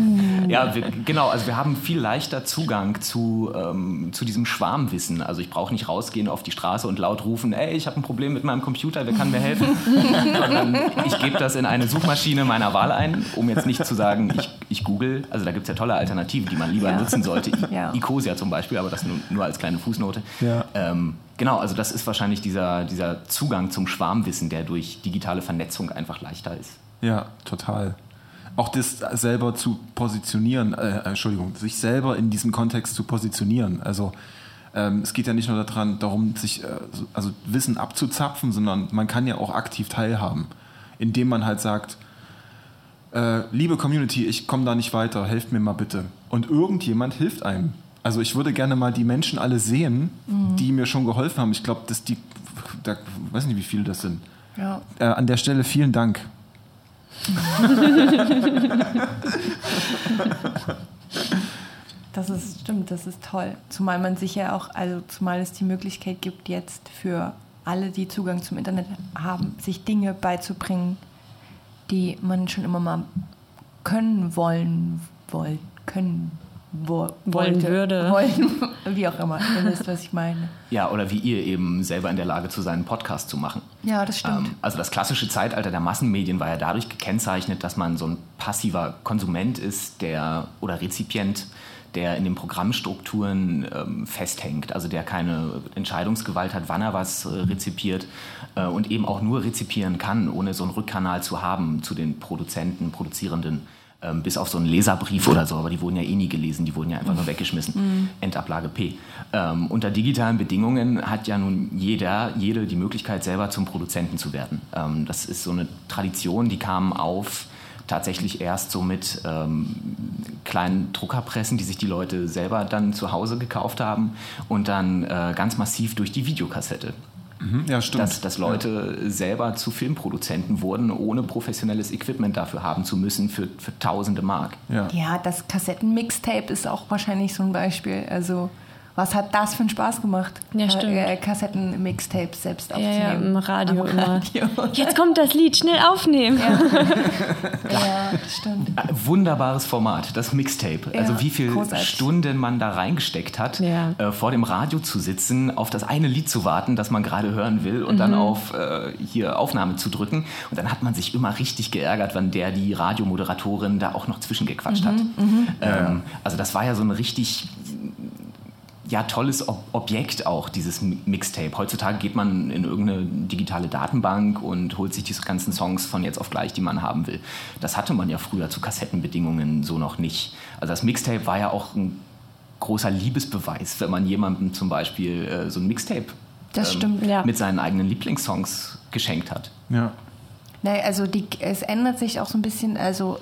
Ja, wir, genau. Also wir haben viel leichter Zugang zu, ähm, zu diesem Schwarmwissen. Also ich brauche nicht rausgehen auf die Straße und laut rufen, ey, ich habe ein Problem mit meinem Computer, wer kann mir helfen? Sondern ich gebe das in eine Suchmaschine meiner Wahl ein, um jetzt nicht zu sagen, ich, ich google. Also da gibt es ja tolle Alternativen, die man lieber Ja. nutzen sollte. I Ja. Icosia zum Beispiel, aber das nur, nur als kleine Fußnote. Ja. Ähm, genau, also das ist wahrscheinlich dieser, dieser Zugang zum Schwarmwissen, der durch digitale Vernetzung einfach leichter ist. Ja, total. Auch das selber zu positionieren, äh, Entschuldigung, sich selber in diesem Kontext zu positionieren. Also ähm, es geht ja nicht nur daran, darum, sich äh, so- also Wissen abzuzapfen, sondern man kann ja auch aktiv teilhaben, indem man halt sagt, äh, liebe Community, ich komme da nicht weiter, helft mir mal bitte. Und irgendjemand hilft einem. Also ich würde gerne mal die Menschen alle sehen, die mir schon geholfen haben. Ich glaube, dass die, da, weiß nicht, wie viele das sind. Ja. Äh, an der Stelle vielen Dank. Das ist stimmt, das ist toll. Zumal man sich ja auch, also zumal es die Möglichkeit gibt, jetzt für alle, die Zugang zum Internet haben, sich Dinge beizubringen, die man schon immer mal können wollen, wollen, können, wo, Wollen wollte, würde. Wollen, wie auch immer. Ihr wisst, was ich meine. Ja, oder wie ihr eben selber in der Lage zu sein, einen Podcast zu machen. Ja, das stimmt. Ähm, also das klassische Zeitalter der Massenmedien war ja dadurch gekennzeichnet, dass man so ein passiver Konsument ist, der oder Rezipient, der in den Programmstrukturen ähm, festhängt, also der keine Entscheidungsgewalt hat, wann er was äh, rezipiert äh, und eben auch nur rezipieren kann, ohne so einen Rückkanal zu haben zu den Produzenten, Produzierenden. Ähm, bis auf so einen Leserbrief oder so, aber die wurden ja eh nie gelesen, die wurden ja einfach nur weggeschmissen. Endablage P. Ähm, unter digitalen Bedingungen hat ja nun jeder, jede die Möglichkeit, selber zum Produzenten zu werden. Ähm, das ist so eine Tradition, die kam auf tatsächlich erst so mit ähm, kleinen Druckerpressen, die sich die Leute selber dann zu Hause gekauft haben und dann äh, ganz massiv durch die Videokassette Ja, stimmt. dass, dass Leute selber zu Filmproduzenten wurden, ohne professionelles Equipment dafür haben zu müssen für, für tausende Mark. ja. Ja, das Kassetten-Mixtape ist auch wahrscheinlich so ein Beispiel. Also, was hat das für einen Spaß gemacht? Ja, stimmt. Äh, Kassetten-Mixtapes selbst Ja, ja, aufzunehmen. im Radio Am immer. Radio. Jetzt kommt das Lied, schnell aufnehmen. Ja, stimmt. Äh, Wunderbares Format, das Mixtape. Ja, also wie viele großartig. Stunden man da reingesteckt hat, Ja. äh, vor dem Radio zu sitzen, auf das eine Lied zu warten, das man gerade hören will und Mhm. dann auf äh, hier Aufnahme zu drücken. Und dann hat man sich immer richtig geärgert, wann der die Radiomoderatorin da auch noch zwischengequatscht hat. Mhm, Ähm, also das war ja so ein richtig ja, tolles Ob Objekt auch, dieses Mi- Mixtape. Heutzutage geht man in irgendeine digitale Datenbank und holt sich diese ganzen Songs von jetzt auf gleich, die man haben will. Das hatte man ja früher zu Kassettenbedingungen so noch nicht. Also das Mixtape war ja auch ein großer Liebesbeweis, wenn man jemandem zum Beispiel äh, so ein Mixtape Das stimmt, ja. mit seinen eigenen Lieblingssongs geschenkt hat. ja. Nein, also die, es ändert sich auch so ein bisschen. Also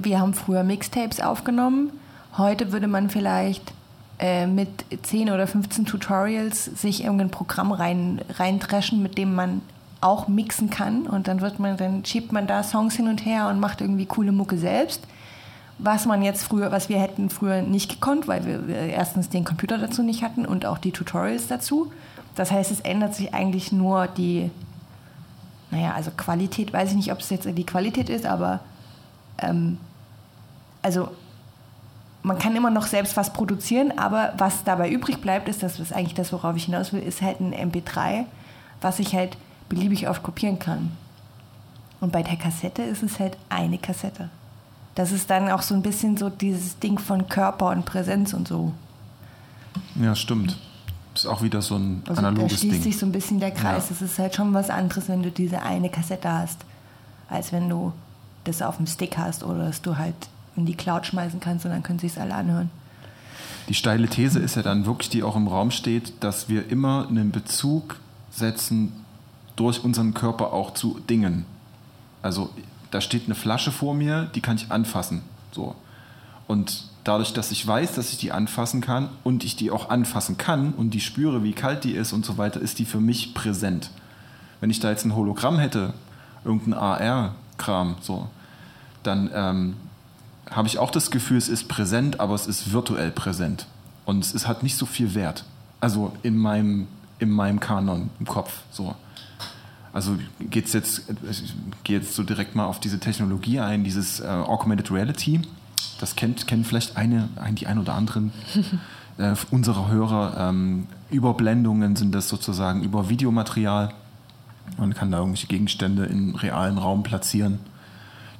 wir haben früher Mixtapes aufgenommen. Heute würde man vielleicht äh, mit 10 oder 15 Tutorials sich irgendein Programm rein, reindreschen, mit dem man auch mixen kann. Und dann wird man, dann schiebt man da Songs hin und her und macht irgendwie coole Mucke selbst. Was man jetzt früher, was wir hätten früher nicht gekonnt, weil wir erstens den Computer dazu nicht hatten und auch die Tutorials dazu. Das heißt, es ändert sich eigentlich nur die, naja, also Qualität, weiß ich nicht, ob es jetzt die Qualität ist, aber ähm, also man kann immer noch selbst was produzieren, aber was dabei übrig bleibt, ist das, was eigentlich das, worauf ich hinaus will, ist halt ein MP3, was ich halt beliebig oft kopieren kann. Und bei der Kassette ist es halt eine Kassette. Das ist dann auch so ein bisschen so dieses Ding von Körper und Präsenz und so. Ja, stimmt. Ist auch wieder so ein Also da analoges schließt Ding. sich so ein bisschen der Kreis. Ja. Es ist halt schon was anderes, wenn du diese eine Kassette hast, als wenn du das auf dem Stick hast oder dass du halt in die Cloud schmeißen kannst und dann können sich alle anhören. Die steile These ist ja dann wirklich, die auch im Raum steht, dass wir immer einen Bezug setzen durch unseren Körper auch zu Dingen. Also da steht eine Flasche vor mir, die kann ich anfassen. So. Und dadurch, dass ich weiß, dass ich die anfassen kann und ich die auch anfassen kann und die spüre, wie kalt die ist und so weiter, ist die für mich präsent. Wenn ich da jetzt ein Hologramm hätte, irgendein AR-Kram, so, dann ähm, habe ich auch das Gefühl, es ist präsent, aber es ist virtuell präsent. Und es ist, hat nicht so viel Wert. Also in meinem, in meinem Kanon im Kopf. So. Also geht's jetzt, ich gehe jetzt so direkt mal auf diese Technologie ein, dieses äh, Augmented Reality. Das kennt, kennen vielleicht eine, ein, die ein oder anderen äh, unserer Hörer. Ähm, Überblendungen sind das sozusagen über Videomaterial. Man kann da irgendwelche Gegenstände im realen Raum platzieren,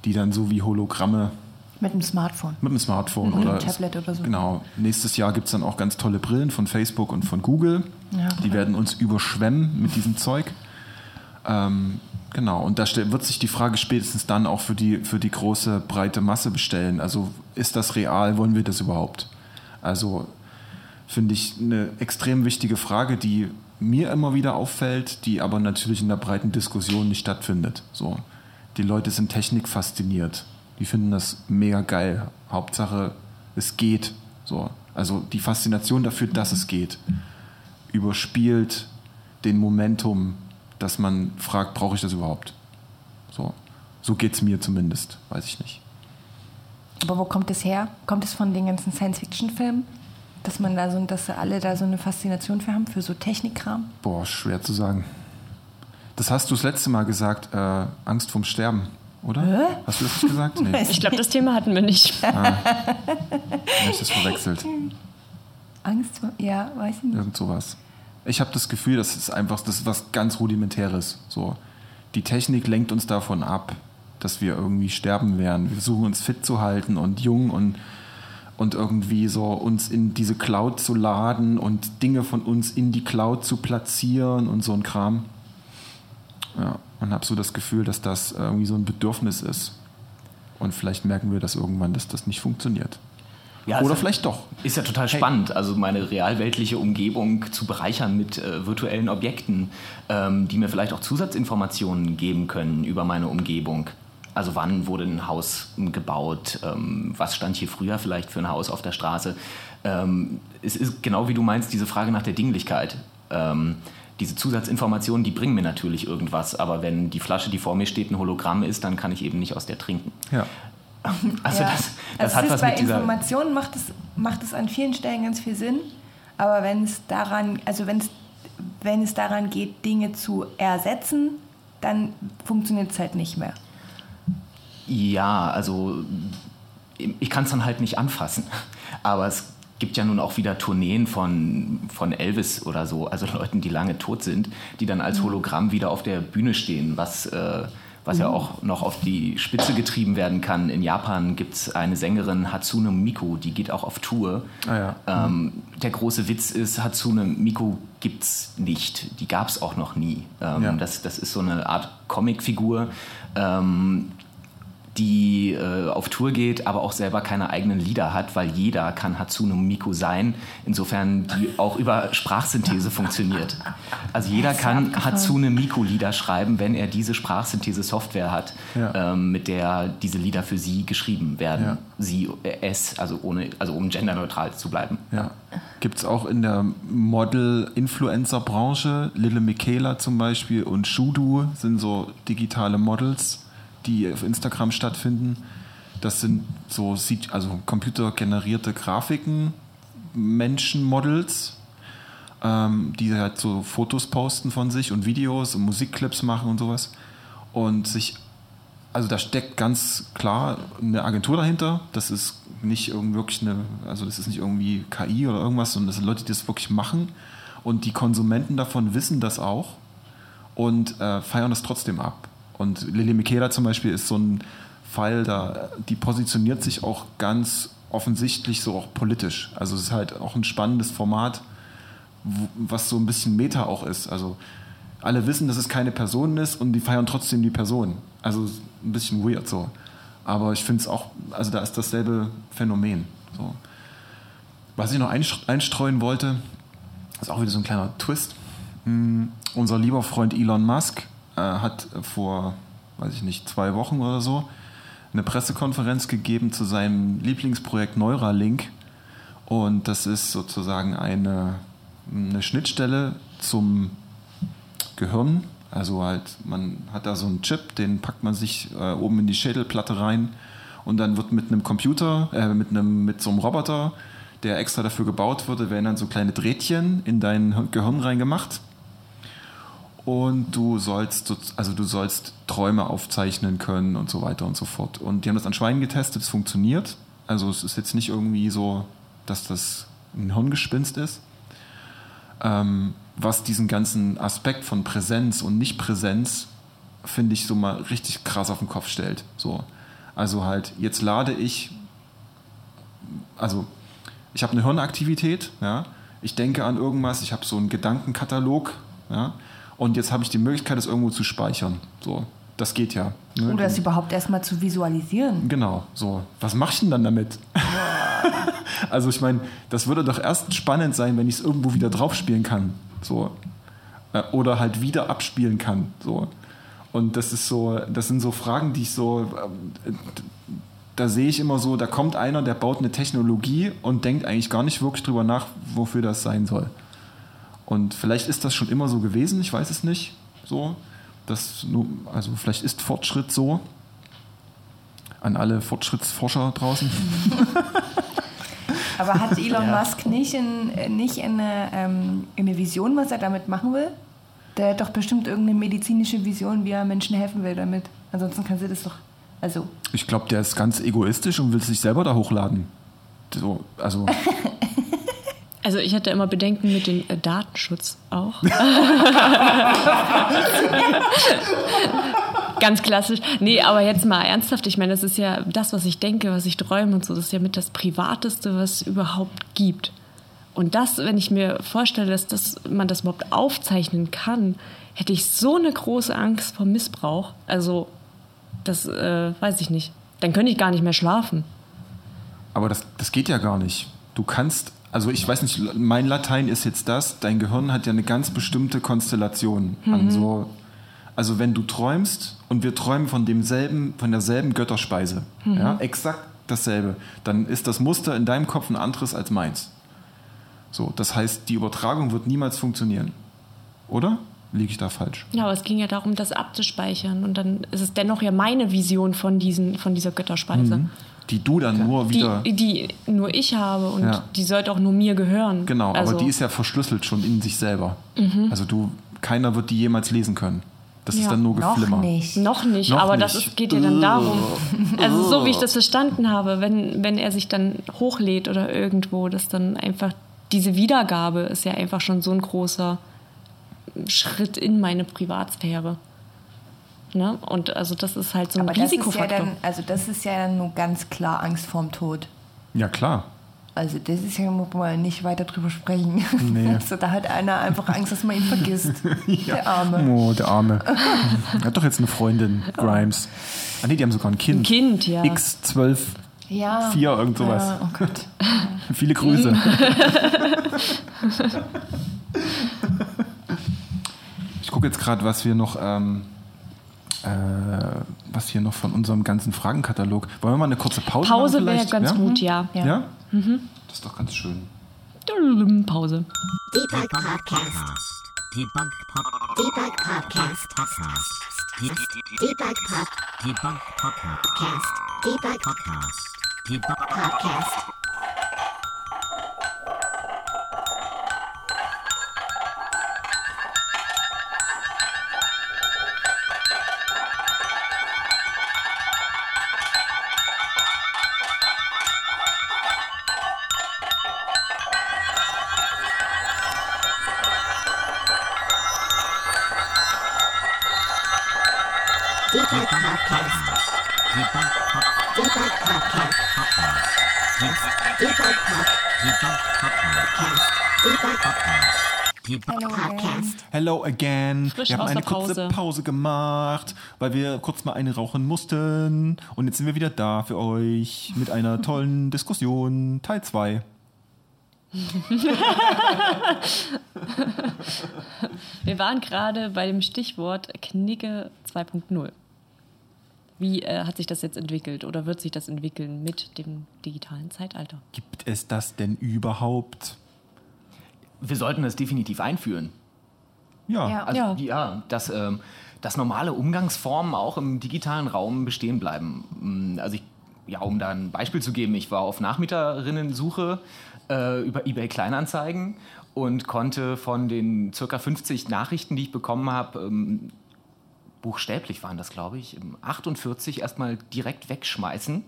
die dann so wie Hologramme Mit dem Smartphone. mit dem Smartphone Mhm, oder Tablet oder so. Genau. Nächstes Jahr gibt es dann auch ganz tolle Brillen von Facebook und von Google. Ja. Die werden uns überschwemmen mit diesem Zeug. Ähm, genau. Und da wird sich die Frage spätestens dann auch für die, für die große, breite Masse bestellen. Also ist das real? Wollen wir das überhaupt? Also finde ich eine extrem wichtige Frage, die mir immer wieder auffällt, die aber natürlich in der breiten Diskussion nicht stattfindet. So, die Leute sind Technik fasziniert. Die finden das mega geil. Hauptsache, es geht. So, also die Faszination dafür, dass es geht, überspielt den Momentum, dass man fragt, brauche ich das überhaupt? So, so geht es mir zumindest, weiß ich nicht. Aber wo kommt es her? Kommt es von den ganzen Science-Fiction-Filmen? Dass man da so, dass alle da so eine Faszination für haben, für so Technikkram? Boah, schwer zu sagen. Das hast du das letzte Mal gesagt, äh, Angst vorm Sterben, oder? Hä? Hast du das nicht gesagt? Nee, Ich glaube, das Thema hatten wir nicht. hab ich das verwechselt. Angst vor, ja, weiß ich nicht. Irgend sowas. Ich habe das Gefühl, das ist einfach das ist was ganz Rudimentäres. So. Die Technik lenkt uns davon ab, dass wir irgendwie sterben werden. Wir versuchen uns fit zu halten und jung und, und irgendwie so uns in diese Cloud zu laden und Dinge von uns in die Cloud zu platzieren und so ein Kram. Ja, und habe so das Gefühl, dass das irgendwie so ein Bedürfnis ist. Und vielleicht merken wir das irgendwann, dass das nicht funktioniert. Ja, Oder vielleicht doch. Ist ja total spannend, also meine realweltliche Umgebung zu bereichern mit äh, virtuellen Objekten, ähm, die mir vielleicht auch Zusatzinformationen geben können über meine Umgebung. Also wann wurde ein Haus ähm, gebaut, ähm, was stand hier früher vielleicht für ein Haus auf der Straße. Ähm, es ist genau wie du meinst, diese Frage nach der Dinglichkeit. Diese Zusatzinformationen, die bringen mir natürlich irgendwas, aber wenn die Flasche, die vor mir steht, ein Hologramm ist, dann kann ich eben nicht aus der trinken. Ja. Also Ja. das, das also hat es ist was bei mit dieser... Informationen macht es, macht es an vielen Stellen ganz viel Sinn, aber wenn es daran, also wenn es, wenn es daran geht, Dinge zu ersetzen, dann funktioniert es halt nicht mehr. Ja, also ich kann es dann halt nicht anfassen. Aber es gibt ja nun auch wieder Tourneen von, von Elvis oder so, also Leuten, die lange tot sind, die dann als Hologramm wieder auf der Bühne stehen, was, äh, was ja auch noch auf die Spitze getrieben werden kann. In Japan gibt es eine Sängerin, Hatsune Miku, die geht auch auf Tour. Ah ja. Ähm, der große Witz ist, Hatsune Miku gibt's nicht. Die gab es auch noch nie. Ähm, Ja. das, das ist so eine Art Comicfigur, ähm, die äh, auf Tour geht, aber auch selber keine eigenen Lieder hat, weil jeder kann Hatsune Miku sein. Insofern die auch über Sprachsynthese funktioniert. Also jeder kann. Hatsune Miku Lieder schreiben, wenn er diese Sprachsynthese-Software hat, Ja. ähm, mit der diese Lieder für sie geschrieben werden. Ja. Sie, äh, es, also ohne, also um genderneutral zu bleiben. Ja. Gibt es auch in der Model-Influencer-Branche, Lille Michaela zum Beispiel und Shudu sind so digitale Models, die auf Instagram stattfinden. Das sind so also computergenerierte Grafiken, Menschenmodels. ähm, die halt so Fotos posten von sich und Videos und Musikclips machen und sowas. Und sich, also da steckt ganz klar eine Agentur dahinter. Das ist nicht wirklich eine, also das ist nicht irgendwie KI oder irgendwas, sondern das sind Leute, die das wirklich machen. Und die Konsumenten davon wissen das auch und äh, feiern das trotzdem ab. Und Lili Michaela zum Beispiel ist so ein Fall, da, die positioniert sich auch ganz offensichtlich so auch politisch. Also es ist halt auch ein spannendes Format, was so ein bisschen Meta auch ist. Also alle wissen, dass es keine Person ist und die feiern trotzdem die Person. Also ein bisschen weird so. Aber ich finde es auch, also da ist dasselbe Phänomen. So. Was ich noch einst- einstreuen wollte, ist auch wieder so ein kleiner Twist. Mm, Unser lieber Freund Elon Musk äh, hat vor, weiß ich nicht, zwei Wochen oder so eine Pressekonferenz gegeben zu seinem Lieblingsprojekt Neuralink. Und das ist sozusagen eine, eine Schnittstelle zum Gehirn. Also halt, man hat da so einen Chip, den packt man sich äh, oben in die Schädelplatte rein und dann wird mit einem Computer, äh, mit, einem, mit so einem Roboter, der extra dafür gebaut wurde, werden dann so kleine Drehtchen in dein Hirn- Gehirn reingemacht. Und du sollst, so- also du sollst Träume aufzeichnen können und so weiter und so fort. Und die haben das an Schweinen getestet, es funktioniert. Also es ist jetzt nicht irgendwie so, dass das ein Hirngespinst ist ähm, was diesen ganzen Aspekt von Präsenz und Nicht-Präsenz, finde ich, so mal richtig krass auf den Kopf stellt. So. Also halt, jetzt lade ich, also ich habe eine Hirnaktivität, ja, ich denke an irgendwas, ich habe so einen Gedankenkatalog, ja, und jetzt habe ich die Möglichkeit, das irgendwo zu speichern. So, das geht ja. ne? Oder es überhaupt erstmal zu visualisieren. Genau, so. Was mach ich denn dann damit? also ich meine, das würde doch erst spannend sein, wenn ich es irgendwo wieder drauf spielen kann. So. Äh, Oder halt wieder abspielen kann. So. Und das ist so, das sind so Fragen, die ich so, ähm, da sehe ich immer so, da kommt einer, der baut eine Technologie und denkt eigentlich gar nicht wirklich drüber nach, wofür das sein soll. Und vielleicht ist das schon immer so gewesen, ich weiß es nicht. So. Das nur, also vielleicht ist Fortschritt so. An alle Fortschrittsforscher draußen. Aber hat Elon Musk nicht, in, nicht eine, ähm, eine Vision, was er damit machen will? Der hat doch bestimmt irgendeine medizinische Vision, wie er Menschen helfen will damit. Ansonsten kann sie das doch. Also, Ich glaube, der ist ganz egoistisch und will sich selber da hochladen. So, also, Also ich hatte immer Bedenken mit dem äh, Datenschutz auch. Ganz klassisch. Nee, aber jetzt mal ernsthaft. Ich meine, das ist ja das, was ich denke, was ich träume und so. Das ist ja mit das Privateste, was es überhaupt gibt. Und das, wenn ich mir vorstelle, dass das, man das überhaupt aufzeichnen kann, hätte ich so eine große Angst vor Missbrauch. Also, das äh, weiß ich nicht. Dann könnte ich gar nicht mehr schlafen. aber das, das geht ja gar nicht. Du kannst, also ich weiß nicht, mein Latein ist jetzt das, dein Gehirn hat ja eine ganz bestimmte Konstellation an so, also wenn du träumst und wir träumen von demselben, von derselben Götterspeise, ja, exakt dasselbe, dann ist das Muster in deinem Kopf ein anderes als meins. So, das heißt, die Übertragung wird niemals funktionieren. Oder? Liege ich da falsch? Ja, aber es ging ja darum, das abzuspeichern. Und dann ist es dennoch ja meine Vision von, diesen, von dieser Götterspeise. Die du dann nur wieder. Die, die nur ich habe und Ja. die sollte auch nur mir gehören. Genau, also, aber die ist ja verschlüsselt schon in sich selber. Also du, keiner wird die jemals lesen können. Das ist Ja, dann nur noch Geflimmer. nicht. Noch nicht, Noch aber das nicht. ist, geht ja dann darum. Also so wie ich das verstanden habe, wenn, wenn er sich dann hochlädt oder irgendwo, dass dann einfach diese Wiedergabe ist ja einfach schon so ein großer Schritt in meine Privatsphäre. Ne? Und also das ist halt so ein aber das ist ja Risikofaktor. dann, also das ist ja dann nur ganz klar Angst vorm Tod. Ja, klar. Also das ist ja, muss man nicht weiter drüber sprechen. Nee. Also da hat einer einfach Angst, dass man ihn vergisst. Der Arme. Oh, der Arme. er hat doch jetzt eine Freundin, Grimes. Ah nee, die haben sogar ein Kind. Ein Kind, ja. X12, Ja. 4, irgend sowas. Ja, oh Gott. Viele Grüße. ich gucke jetzt gerade, was wir noch, ähm, äh, was hier noch von unserem ganzen Fragenkatalog. Wollen wir mal eine kurze Pause Pause machen wäre ganz ja? gut, ja. Ja? Ja. Das ist doch ganz schön. Pause. Debug Podcast. Debug Pod. Debug Podcast. Debug Pod. Debug Podcast. Debug Podcast. Debug Podcast. Hello again. Frisch wir haben eine kurze Pause. Pause gemacht, weil wir kurz mal eine rauchen mussten. Und jetzt sind wir wieder da für euch mit einer tollen Diskussion. Teil 2. Wir waren gerade bei dem Stichwort Knigge 2.0. Wie äh, hat sich das jetzt entwickelt oder wird sich das entwickeln mit dem digitalen Zeitalter? Gibt es das denn überhaupt? Wir sollten das definitiv einführen. Ja. Ja. Also, Ja. ja, dass, ähm, dass normale Umgangsformen auch im digitalen Raum bestehen bleiben. Mm, Also ich, ja, um da ein Beispiel zu geben, ich war auf Nachmieterinnensuche äh, über eBay Kleinanzeigen und konnte von den circa 50 Nachrichten, die ich bekommen habe, ähm, buchstäblich waren das, glaube ich, ähm, 48 erstmal direkt wegschmeißen.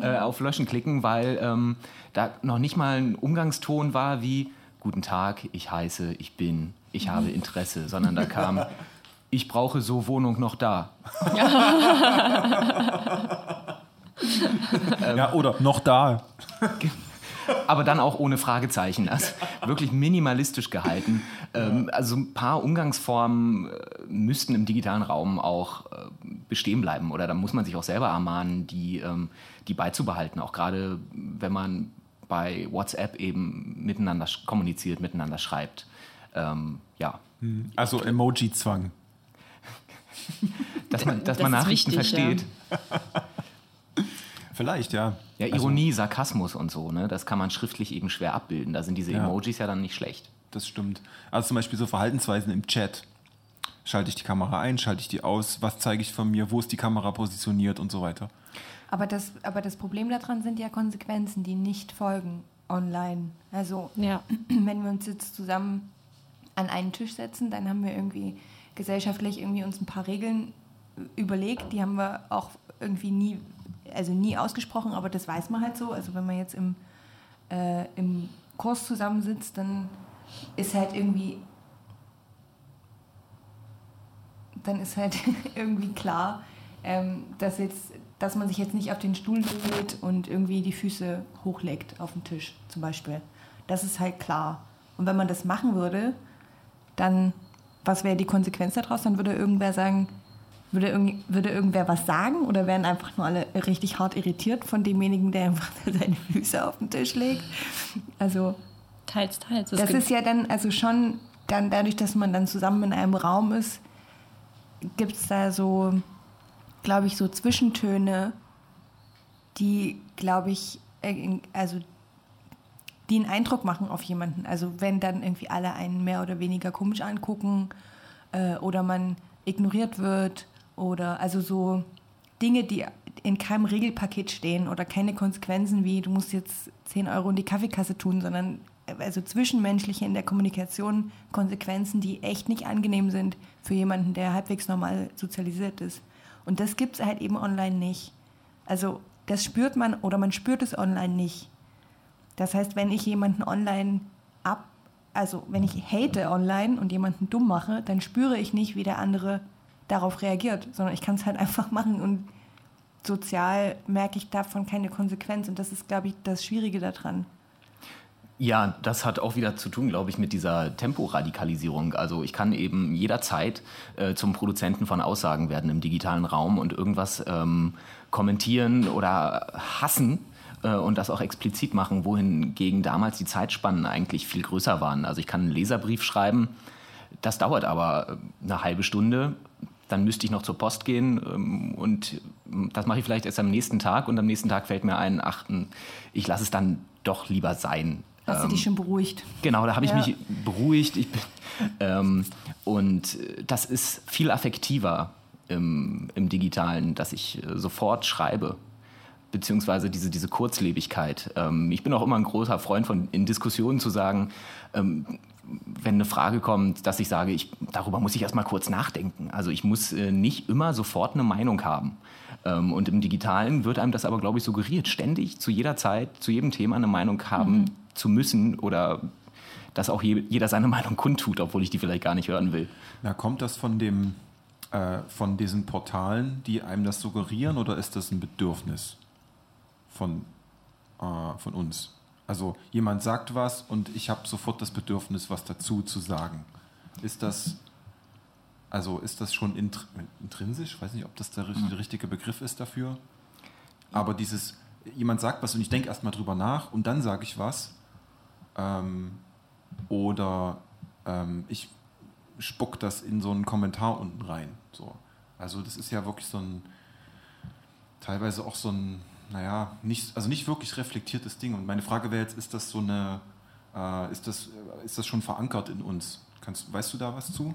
Äh, auf Löschen klicken, weil ähm, da noch nicht mal ein Umgangston war wie Guten Tag, ich heiße, ich bin, ich habe Interesse, sondern da kam Ich brauche so Wohnung noch da. ja, oder noch da. aber dann auch ohne Fragezeichen. Also wirklich minimalistisch gehalten. Ähm, also ein paar Umgangsformen äh, müssten im digitalen Raum auch äh, bestehen bleiben. Oder da muss man sich auch selber ermahnen, die, ähm, die beizubehalten. Auch gerade wenn man bei WhatsApp eben miteinander kommuniziert, miteinander schreibt. Ähm, ja, Also Emoji-Zwang. dass man, dass Das man Nachrichten wichtig, versteht. Vielleicht, ja. Ja, Also, Ironie, Sarkasmus und so, ne? das kann man schriftlich eben schwer abbilden. Da sind diese Ja. Emojis ja dann nicht schlecht. das stimmt. Also zum Beispiel so Verhaltensweisen im Chat. Schalte ich die Kamera ein, schalte ich die aus, was zeige ich von mir, wo ist die Kamera positioniert und so weiter. Aber das, aber das Problem daran sind ja Konsequenzen, die nicht folgen online. Also Ja. wenn wir uns jetzt zusammen an einen Tisch setzen, dann haben wir irgendwie gesellschaftlich irgendwie uns ein paar Regeln überlegt. Die haben wir auch irgendwie nie, also nie ausgesprochen, aber das weiß man halt so. Also wenn man jetzt im, äh, im Kurs zusammensitzt, dann ist halt irgendwie, dann ist halt irgendwie klar, ähm, dass jetzt, dass man sich jetzt nicht auf den Stuhl legt und irgendwie die Füße hochlegt auf den Tisch zum Beispiel. Das ist halt klar. Und wenn man das machen würde, dann, was wäre die Konsequenz daraus? Dann würde irgendwer sagen, würde, irgend, würde irgendwer was sagen oder wären einfach nur alle richtig hart irritiert von demjenigen, der einfach seine Füße auf den Tisch legt? Also Teils, teils. Das gibt- ist ja dann also schon dann dadurch, dass man dann zusammen in einem Raum ist, gibt es da so, glaube ich, so Zwischentöne, die, glaube ich, also die einen Eindruck machen auf jemanden. Also wenn dann irgendwie alle einen mehr oder weniger komisch angucken äh, oder man ignoriert wird oder also so Dinge, die in keinem Regelpaket stehen oder keine Konsequenzen wie du musst jetzt 10 Euro in die Kaffeekasse tun, sondern also zwischenmenschliche in der Kommunikation Konsequenzen, die echt nicht angenehm sind für jemanden, der halbwegs normal sozialisiert ist. Und das gibt es halt eben online nicht. Also das spürt man oder man spürt es online nicht. Das heißt, wenn ich jemanden online ab, also wenn ich hate online und jemanden dumm mache, dann spüre ich nicht, wie der andere darauf reagiert, sondern ich kann es halt einfach machen und sozial merke ich davon keine Konsequenz und das ist, glaube ich, das Schwierige daran. Ja, das hat auch wieder zu tun, glaube ich, mit dieser Temporadikalisierung. Also ich kann eben jederzeit äh, zum Produzenten von Aussagen werden im digitalen Raum und irgendwas ähm, kommentieren oder hassen äh, und das auch explizit machen, wohingegen damals die Zeitspannen eigentlich viel größer waren. Also ich kann einen Leserbrief schreiben, das dauert aber äh, eine halbe Stunde. Dann müsste ich noch zur Post gehen ähm, und ähm, das mache ich vielleicht erst am nächsten Tag und am nächsten Tag fällt mir ein, ach, ich lasse es dann doch lieber sein. Hast du dich schon beruhigt? Genau, da habe ich Ja. mich beruhigt. Ich bin, ähm, und das ist viel affektiver im, im Digitalen, dass ich äh, sofort schreibe. Beziehungsweise diese, diese Kurzlebigkeit. Ähm, ich bin auch immer ein großer Freund von, in Diskussionen zu sagen, ähm, wenn eine Frage kommt, dass ich sage, ich, darüber muss ich erstmal kurz nachdenken. Also ich muss äh, nicht immer sofort eine Meinung haben. Ähm, und im Digitalen wird einem das aber, glaube ich, suggeriert, ständig, zu jeder Zeit, zu jedem Thema eine Meinung haben zu müssen oder dass auch je, jeder seine Meinung kundtut, obwohl ich die vielleicht gar nicht hören will. Na, kommt das von dem äh, von diesen Portalen, die einem das suggerieren, oder ist das ein Bedürfnis von, äh, von uns? Also jemand sagt was und ich habe sofort das Bedürfnis, was dazu zu sagen. Ist das, also ist das schon intr intrinsisch? Ich weiß nicht, ob das der, der richtige Begriff ist dafür. Aber dieses, jemand sagt was und ich denke erstmal drüber nach und dann sage ich was. Ähm, oder ähm, ich spuck das in so einen Kommentar unten rein. So. Also das ist ja wirklich so ein, teilweise auch so ein, naja, nicht, also nicht wirklich reflektiertes Ding. Und meine Frage wäre jetzt, ist das so eine, äh, ist, das, ist das schon verankert in uns? Kannst, weißt du da was zu?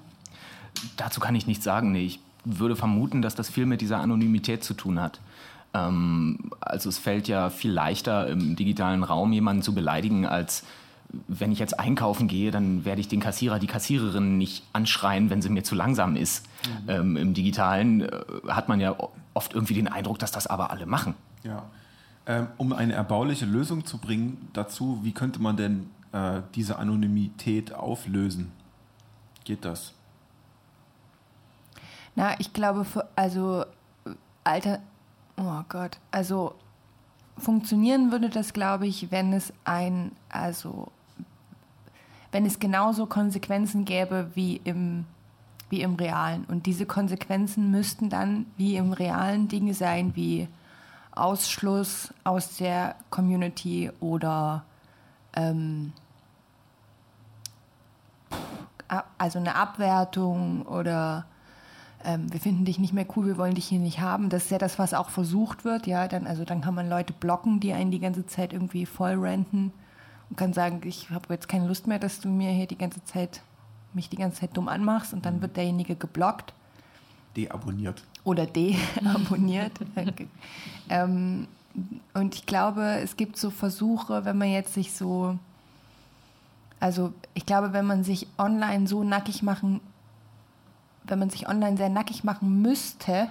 Dazu kann ich nichts sagen. Nee, ich würde vermuten, dass das viel mit dieser Anonymität zu tun hat. Ähm, also es fällt ja viel leichter im digitalen Raum jemanden zu beleidigen, als wenn ich jetzt einkaufen gehe, dann werde ich den Kassierer, die Kassiererin nicht anschreien, wenn sie mir zu langsam ist. Mhm. Ähm, Im digitalen äh, hat man ja oft irgendwie den Eindruck, dass das aber alle machen. Ja. Ähm, um eine erbauliche Lösung zu bringen dazu, wie könnte man denn äh, diese Anonymität auflösen? Geht das? Na, ich glaube, also Alter, oh Gott, also funktionieren würde das, glaube ich, wenn es ein, also wenn es genauso Konsequenzen gäbe wie im, wie im Realen. Und diese Konsequenzen müssten dann wie im Realen Dinge sein wie Ausschluss aus der Community oder ähm, also eine Abwertung oder ähm, wir finden dich nicht mehr cool, wir wollen dich hier nicht haben. Das ist ja das, was auch versucht wird. Ja, dann, also dann kann man Leute blocken, die einen die ganze Zeit irgendwie voll renten und kann sagen, ich habe jetzt keine Lust mehr, dass du mir hier die ganze Zeit mich die ganze Zeit dumm anmachst und dann wird derjenige geblockt. Deabonniert. Oder deabonniert. ähm, und ich glaube, es gibt so Versuche, wenn man jetzt sich so, also ich glaube, wenn man sich online so nackig machen wenn man sich online sehr nackig machen müsste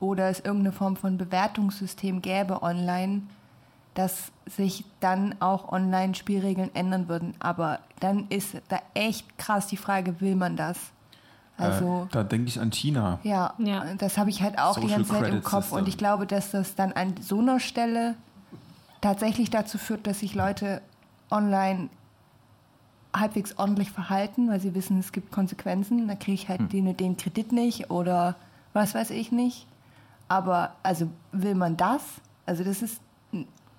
oder es irgendeine Form von Bewertungssystem gäbe online, dass sich dann auch online Spielregeln ändern würden. Aber dann ist da echt krass die Frage, will man das? Also, äh, da denke ich an China. Ja, ja. das habe ich halt auch Social die ganze Zeit im Kopf. System. Und ich glaube, dass das dann an so einer Stelle tatsächlich dazu führt, dass sich Leute online halbwegs ordentlich verhalten, weil sie wissen, es gibt Konsequenzen. Da kriege ich halt hm. den, den Kredit nicht oder was weiß ich nicht. Aber also will man das? Also das ist,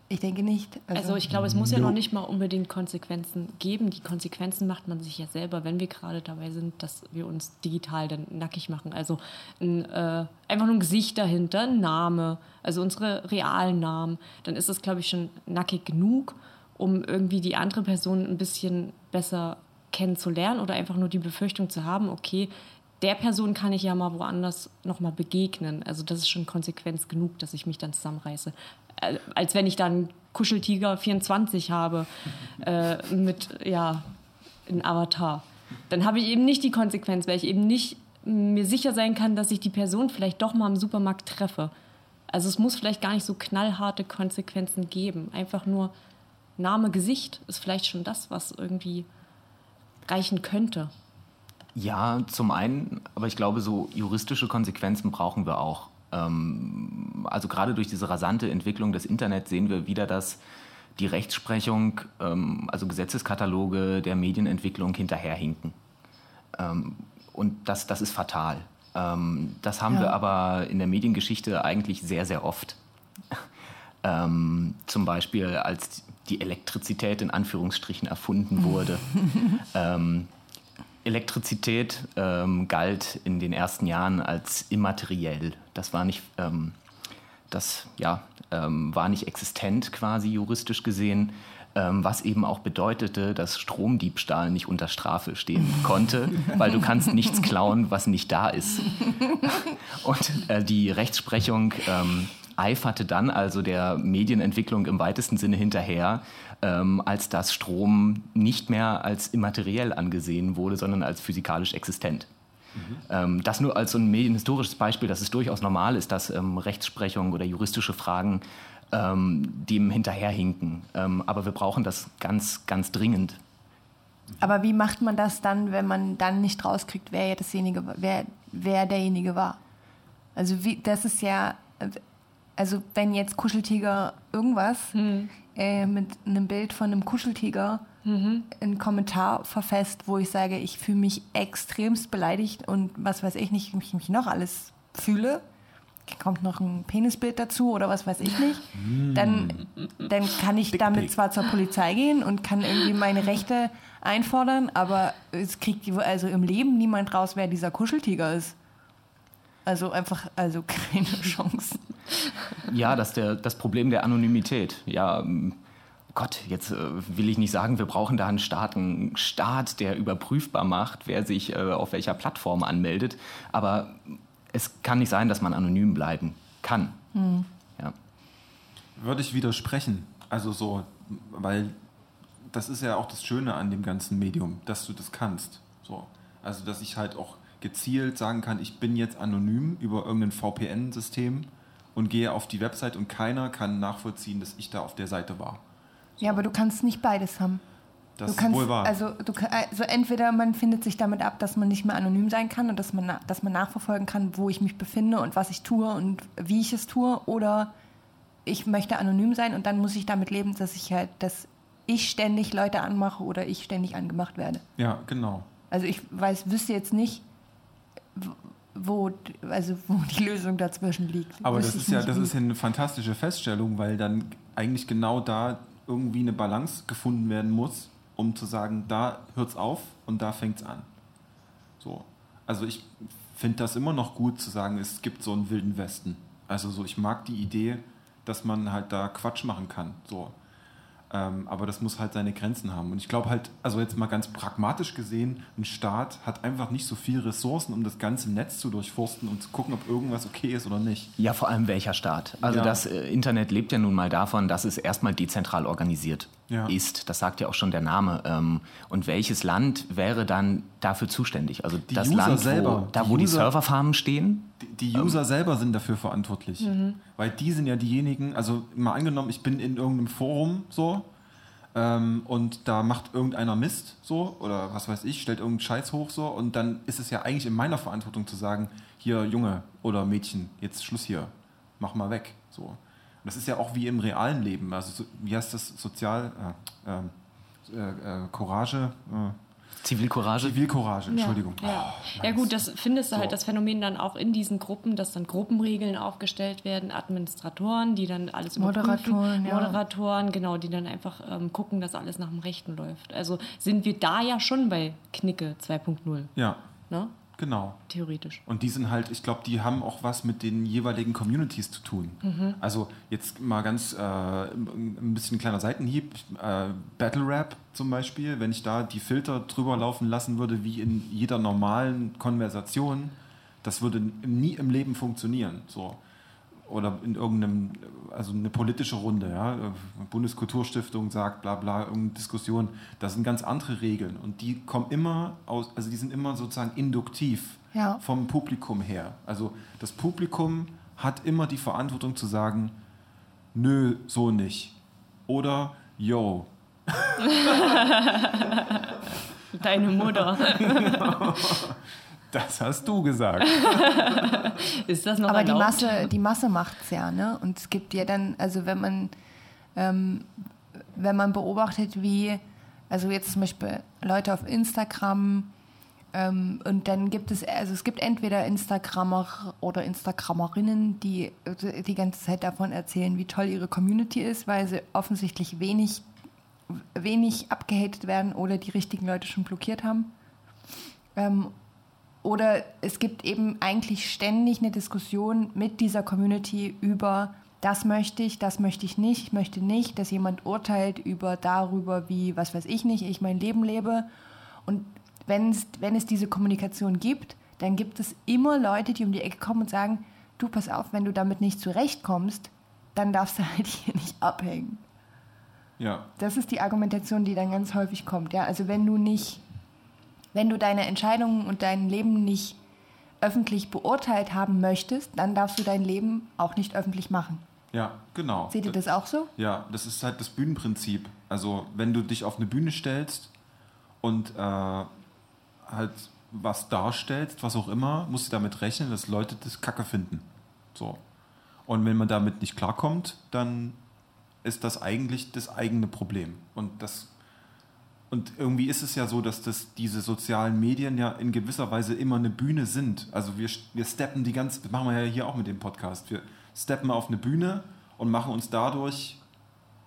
ich denke nicht. Also, also ich glaube, es muss ja noch nicht mal unbedingt Konsequenzen geben. Die Konsequenzen macht man sich ja selber, wenn wir gerade dabei sind, dass wir uns digital dann nackig machen. Also ein, äh, einfach nur ein Gesicht dahinter, ein Name, also unsere realen Namen. Dann ist das, glaube ich, schon nackig genug um irgendwie die andere Person ein bisschen besser kennenzulernen oder einfach nur die Befürchtung zu haben, okay, der Person kann ich ja mal woanders nochmal begegnen. Also das ist schon Konsequenz genug, dass ich mich dann zusammenreiße. Äh, als wenn ich dann Kuscheltiger 24 habe äh, mit, ja, ein Avatar. Dann habe ich eben nicht die Konsequenz, weil ich eben nicht mir sicher sein kann, dass ich die Person vielleicht doch mal im Supermarkt treffe. Also es muss vielleicht gar nicht so knallharte Konsequenzen geben. Einfach nur Name, Gesicht ist vielleicht schon das, was irgendwie reichen könnte. Ja, zum einen, aber ich glaube, so juristische Konsequenzen brauchen wir auch. Ähm, also gerade durch diese rasante Entwicklung des Internets sehen wir wieder, dass die Rechtsprechung, ähm, also Gesetzeskataloge der Medienentwicklung hinterherhinken. Ähm, und das, das ist fatal. Das haben ja. wir aber in der Mediengeschichte eigentlich sehr, sehr oft. Zum Beispiel als die Elektrizität in Anführungsstrichen erfunden wurde. ähm, Elektrizität ähm, galt in den ersten Jahren als immateriell. Das war nicht, ähm, das, ja, ähm, war nicht existent quasi juristisch gesehen, ähm, was eben auch bedeutete, dass Stromdiebstahl nicht unter Strafe stehen konnte, weil du kannst nichts klauen, was nicht da ist. Und äh, die Rechtsprechung ähm, eiferte dann also der Medienentwicklung im weitesten Sinne hinterher, ähm, als dass Strom nicht mehr als immateriell angesehen wurde, sondern als physikalisch existent. Mhm. Ähm, das nur als so ein medienhistorisches Beispiel, dass es durchaus normal ist, dass ähm, Rechtsprechung oder juristische Fragen ähm, dem hinterherhinken. Ähm, aber wir brauchen das ganz, ganz dringend. Aber wie macht man das dann, wenn man dann nicht rauskriegt, wer dasjenige, wer, wer derjenige war? Also wie, das ist ja, also wenn jetzt Kuscheltiger irgendwas äh, mit einem Bild von einem Kuscheltiger einen Kommentar verfasst, wo ich sage, ich fühle mich extremst beleidigt und was weiß ich nicht, ich mich noch alles fühle, kommt noch ein Penisbild dazu oder was weiß ich nicht, dann, dann kann ich damit zwar zur Polizei gehen und kann irgendwie meine Rechte einfordern, aber es kriegt also im Leben niemand raus, wer dieser Kuscheltiger ist. Also einfach, also keine Chance. Ja, das der, das Problem der Anonymität. Ja, ähm, Gott, jetzt äh, will ich nicht sagen, wir brauchen da einen Staat, einen Staat, der überprüfbar macht, wer sich äh, auf welcher Plattform anmeldet. Aber es kann nicht sein, dass man anonym bleiben kann. Ja. Würde ich widersprechen. Also so, weil das ist ja auch das Schöne an dem ganzen Medium, dass du das kannst. So. Also dass ich halt auch gezielt sagen kann, ich bin jetzt anonym über irgendein VPN-System und gehe auf die Website und keiner kann nachvollziehen, dass ich da auf der Seite war. Ja, aber du kannst nicht beides haben. Das du ist kannst, wohl wahr. Also, du, also entweder man findet sich damit ab, dass man nicht mehr anonym sein kann und dass man, dass man nachverfolgen kann, wo ich mich befinde und was ich tue und wie ich es tue, oder ich möchte anonym sein und dann muss ich damit leben, dass ich halt, dass ich ständig Leute anmache oder ich ständig angemacht werde. ja, genau. Also ich weiß, wüsste jetzt nicht, wo, also wo die Lösung dazwischen liegt. Aber das ist ja, das ist ja eine fantastische Feststellung, weil dann eigentlich genau da irgendwie eine Balance gefunden werden muss, um zu sagen, da hört's auf und da fängt's an. So. Also ich finde das immer noch gut zu sagen, es gibt so einen wilden Westen. Also so, ich mag die Idee, dass man halt da Quatsch machen kann. So. Ähm, aber das muss halt seine Grenzen haben. Und ich glaube halt, also jetzt mal ganz pragmatisch gesehen, ein Staat hat einfach nicht so viele Ressourcen, um das ganze Netz zu durchforsten und zu gucken, ob irgendwas okay ist oder nicht. Ja, vor allem welcher Staat. Also Ja. das äh, Internet lebt ja nun mal davon, dass es erstmal dezentral organisiert Ja. ist. Das sagt ja auch schon der Name. Ähm, Und welches Land wäre dann dafür zuständig? Also Die das User Land, selber. wo, da Die wo die User- Serverfarmen stehen? Die, die User selber sind dafür verantwortlich. Weil die sind ja diejenigen, also mal angenommen, ich bin in irgendeinem Forum so ähm, und da macht irgendeiner Mist so oder was weiß ich, stellt irgendeinen Scheiß hoch so und dann ist es ja eigentlich in meiner Verantwortung zu sagen, hier Junge oder Mädchen, jetzt Schluss hier, mach mal weg. So. Das ist ja auch wie im realen Leben. Also so, wie heißt das sozial? Äh, ähm, äh, äh, Courage, äh, Zivilcourage? Zivilcourage, Entschuldigung. Ja, Oh, ja gut, das findest du So. halt das Phänomen dann auch in diesen Gruppen, dass dann Gruppenregeln aufgestellt werden, Administratoren, die dann alles überprüfen. Moderatoren, ja. Moderatoren, genau, die dann einfach ähm, gucken, dass alles nach dem Rechten läuft. Also sind wir da ja schon bei Knicke 2.0, Ja, ne? Genau. Theoretisch. Und die sind halt, ich glaube, die haben auch was mit den jeweiligen Communities zu tun. Also jetzt mal ganz äh, ein bisschen kleiner Seitenhieb, äh, Battle Rap zum Beispiel, wenn ich da die Filter drüber laufen lassen würde, wie in jeder normalen Konversation, das würde nie im Leben funktionieren. So. Oder in irgendeinem, also eine politische Runde, ja, Bundeskulturstiftung sagt, bla bla, irgendeine Diskussion, das sind ganz andere Regeln und die kommen immer aus, also die sind immer sozusagen induktiv Ja. vom Publikum her. Also das Publikum hat immer die Verantwortung zu sagen, nö, so nicht. Oder, yo, Deine Mutter. das hast du gesagt. Ist das noch Aber die? Masse, die Masse macht es ja, ne? Und es gibt ja dann, also wenn man, ähm, wenn man beobachtet, wie, also jetzt zum Beispiel Leute auf Instagram ähm, und dann gibt es, also es gibt entweder Instagrammer oder Instagrammerinnen, die die ganze Zeit davon erzählen, wie toll ihre Community ist, weil sie offensichtlich wenig, wenig abgehatet werden oder die richtigen Leute schon blockiert haben. Ähm, oder es gibt eben eigentlich ständig eine Diskussion mit dieser Community über, das möchte ich, das möchte ich nicht, ich möchte nicht, dass jemand urteilt über darüber, wie, was weiß ich nicht, ich mein Leben lebe. Und wenn es, wenn es diese Kommunikation gibt, dann gibt es immer Leute, die um die Ecke kommen und sagen, du pass auf, wenn du damit nicht zurechtkommst, dann darfst du halt hier nicht abhängen. Ja, Das ist die Argumentation, die dann ganz häufig kommt. Ja? Also wenn du nicht, wenn du deine Entscheidungen und dein Leben nicht öffentlich beurteilt haben möchtest, dann darfst du dein Leben auch nicht öffentlich machen. ja, genau. Seht ihr das auch so? Ja, das ist halt das Bühnenprinzip. Also wenn du dich auf eine Bühne stellst und äh, halt was darstellst, was auch immer, musst du damit rechnen, dass Leute das Kacke finden. So. Und wenn man damit nicht klarkommt, dann ist das eigentlich das eigene Problem. Und das und irgendwie ist es ja so, dass das, diese sozialen Medien ja in gewisser Weise immer eine Bühne sind. Also wir, wir steppen die ganze, das machen wir ja hier auch mit dem Podcast. Wir steppen auf eine Bühne und machen uns dadurch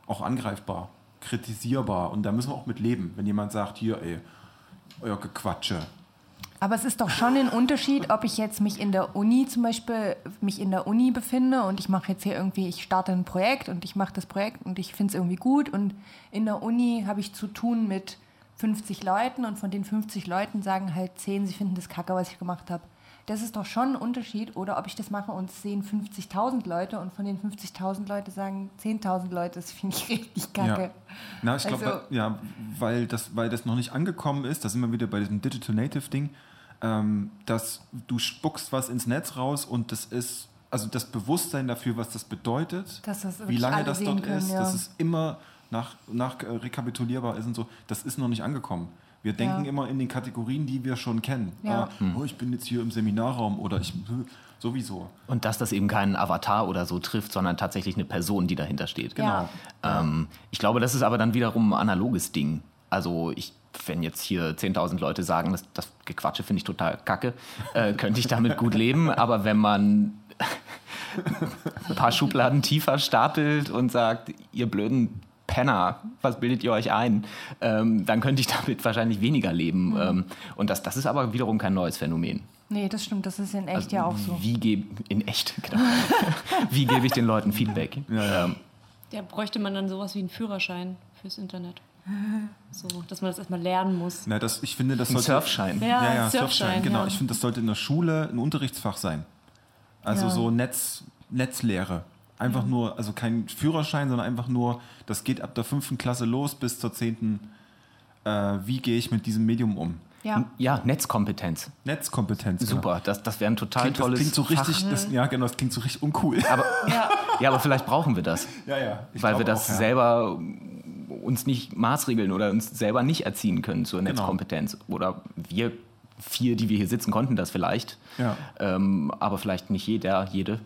auch angreifbar, kritisierbar. Und da müssen wir auch mit leben. Wenn jemand sagt, hier, ey, euer Gequatsche. Aber es ist doch schon ein Unterschied, ob ich jetzt mich in der Uni zum Beispiel mich in der Uni befinde und ich mache jetzt hier irgendwie, ich starte ein Projekt und ich mache das Projekt und ich finde es irgendwie gut und in der Uni habe ich zu tun mit 50 Leuten und von den 50 Leuten sagen halt 10, sie finden das kacke, was ich gemacht habe. Das ist doch schon ein Unterschied. Oder ob ich das mache und es sehen 50.000 Leute und von den 50.000 Leute sagen 10.000 Leute, das finde ich richtig kacke. Ja. Na, ich glaube, Also- ja, weil das, weil das noch nicht angekommen ist, da sind wir wieder bei diesem Digital Native Ding, ähm, dass du spuckst was ins Netz raus und das ist, also das Bewusstsein dafür, was das bedeutet, das wie lange das dort können, ist, ja. dass es immer nach, nach äh, rekapitulierbar ist und so, das ist noch nicht angekommen. Wir denken Ja. immer in den Kategorien, die wir schon kennen. Ja. Ah, oh, ich bin jetzt hier im Seminarraum oder ich sowieso. Und dass das eben keinen Avatar oder so trifft, sondern tatsächlich eine Person, die dahinter steht. Genau. Ähm, ich glaube, das ist aber dann wiederum ein analoges Ding. Also ich, wenn jetzt hier 10.000 Leute sagen, das, das Gequatsche finde ich total kacke, äh, könnte ich damit gut leben. Aber wenn man ein paar Schubladen tiefer stapelt und sagt, ihr blöden Penner, was bildet ihr euch ein? Ähm, dann könnte ich damit wahrscheinlich weniger leben. Ähm, und das, das ist aber wiederum kein neues Phänomen. Nee, das stimmt, das ist in echt Also, ja auch so. Wie gebe in echt, genau. wie gebe ich den Leuten Feedback? Ähm, Ja, bräuchte man dann sowas wie einen Führerschein fürs Internet. So, dass man das erstmal lernen muss. Na, das, ich finde, das ein sollte, Surfschein. Ja, Ja, ja, Surfschein, Surfschein, genau. ja. Ich finde, das sollte in der Schule ein Unterrichtsfach sein. Also Ja. so Netz, Netzlehre. Einfach nur, also kein Führerschein, sondern einfach nur, das geht ab der fünften Klasse los bis zur zehnten. Äh, wie gehe ich mit diesem Medium um? Ja. Ja, Netzkompetenz. Netzkompetenz. Super, das, das wäre ein total Klingt, das tolles klingt so richtig, Fach. das, ja genau, das klingt so richtig uncool. Aber, ja. aber vielleicht brauchen wir das, ja, ja. ich weil wir das auch, ja. selber uns nicht maßregeln oder uns selber nicht erziehen können zur Genau. Netzkompetenz. Oder wir vier, die wir hier sitzen, konnten das vielleicht. Ja. Ähm, aber vielleicht nicht jeder, jede.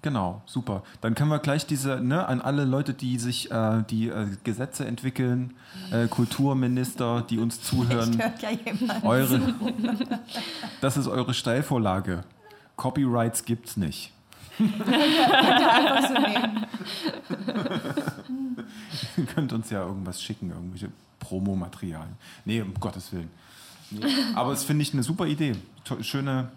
Genau, super. Dann können wir gleich diese, ne, an alle Leute, die sich, äh, die äh, Gesetze entwickeln, äh, Kulturminister, die uns zuhören, Hört ja jemand. eure, das ist eure Steilvorlage. Copyrights gibt's nicht. Einfach so nehmen. Ihr könnt uns ja irgendwas schicken, irgendwelche Promomaterialien. Nee, um Gottes Willen. Nee. Aber das finde ich eine super Idee. To schöne,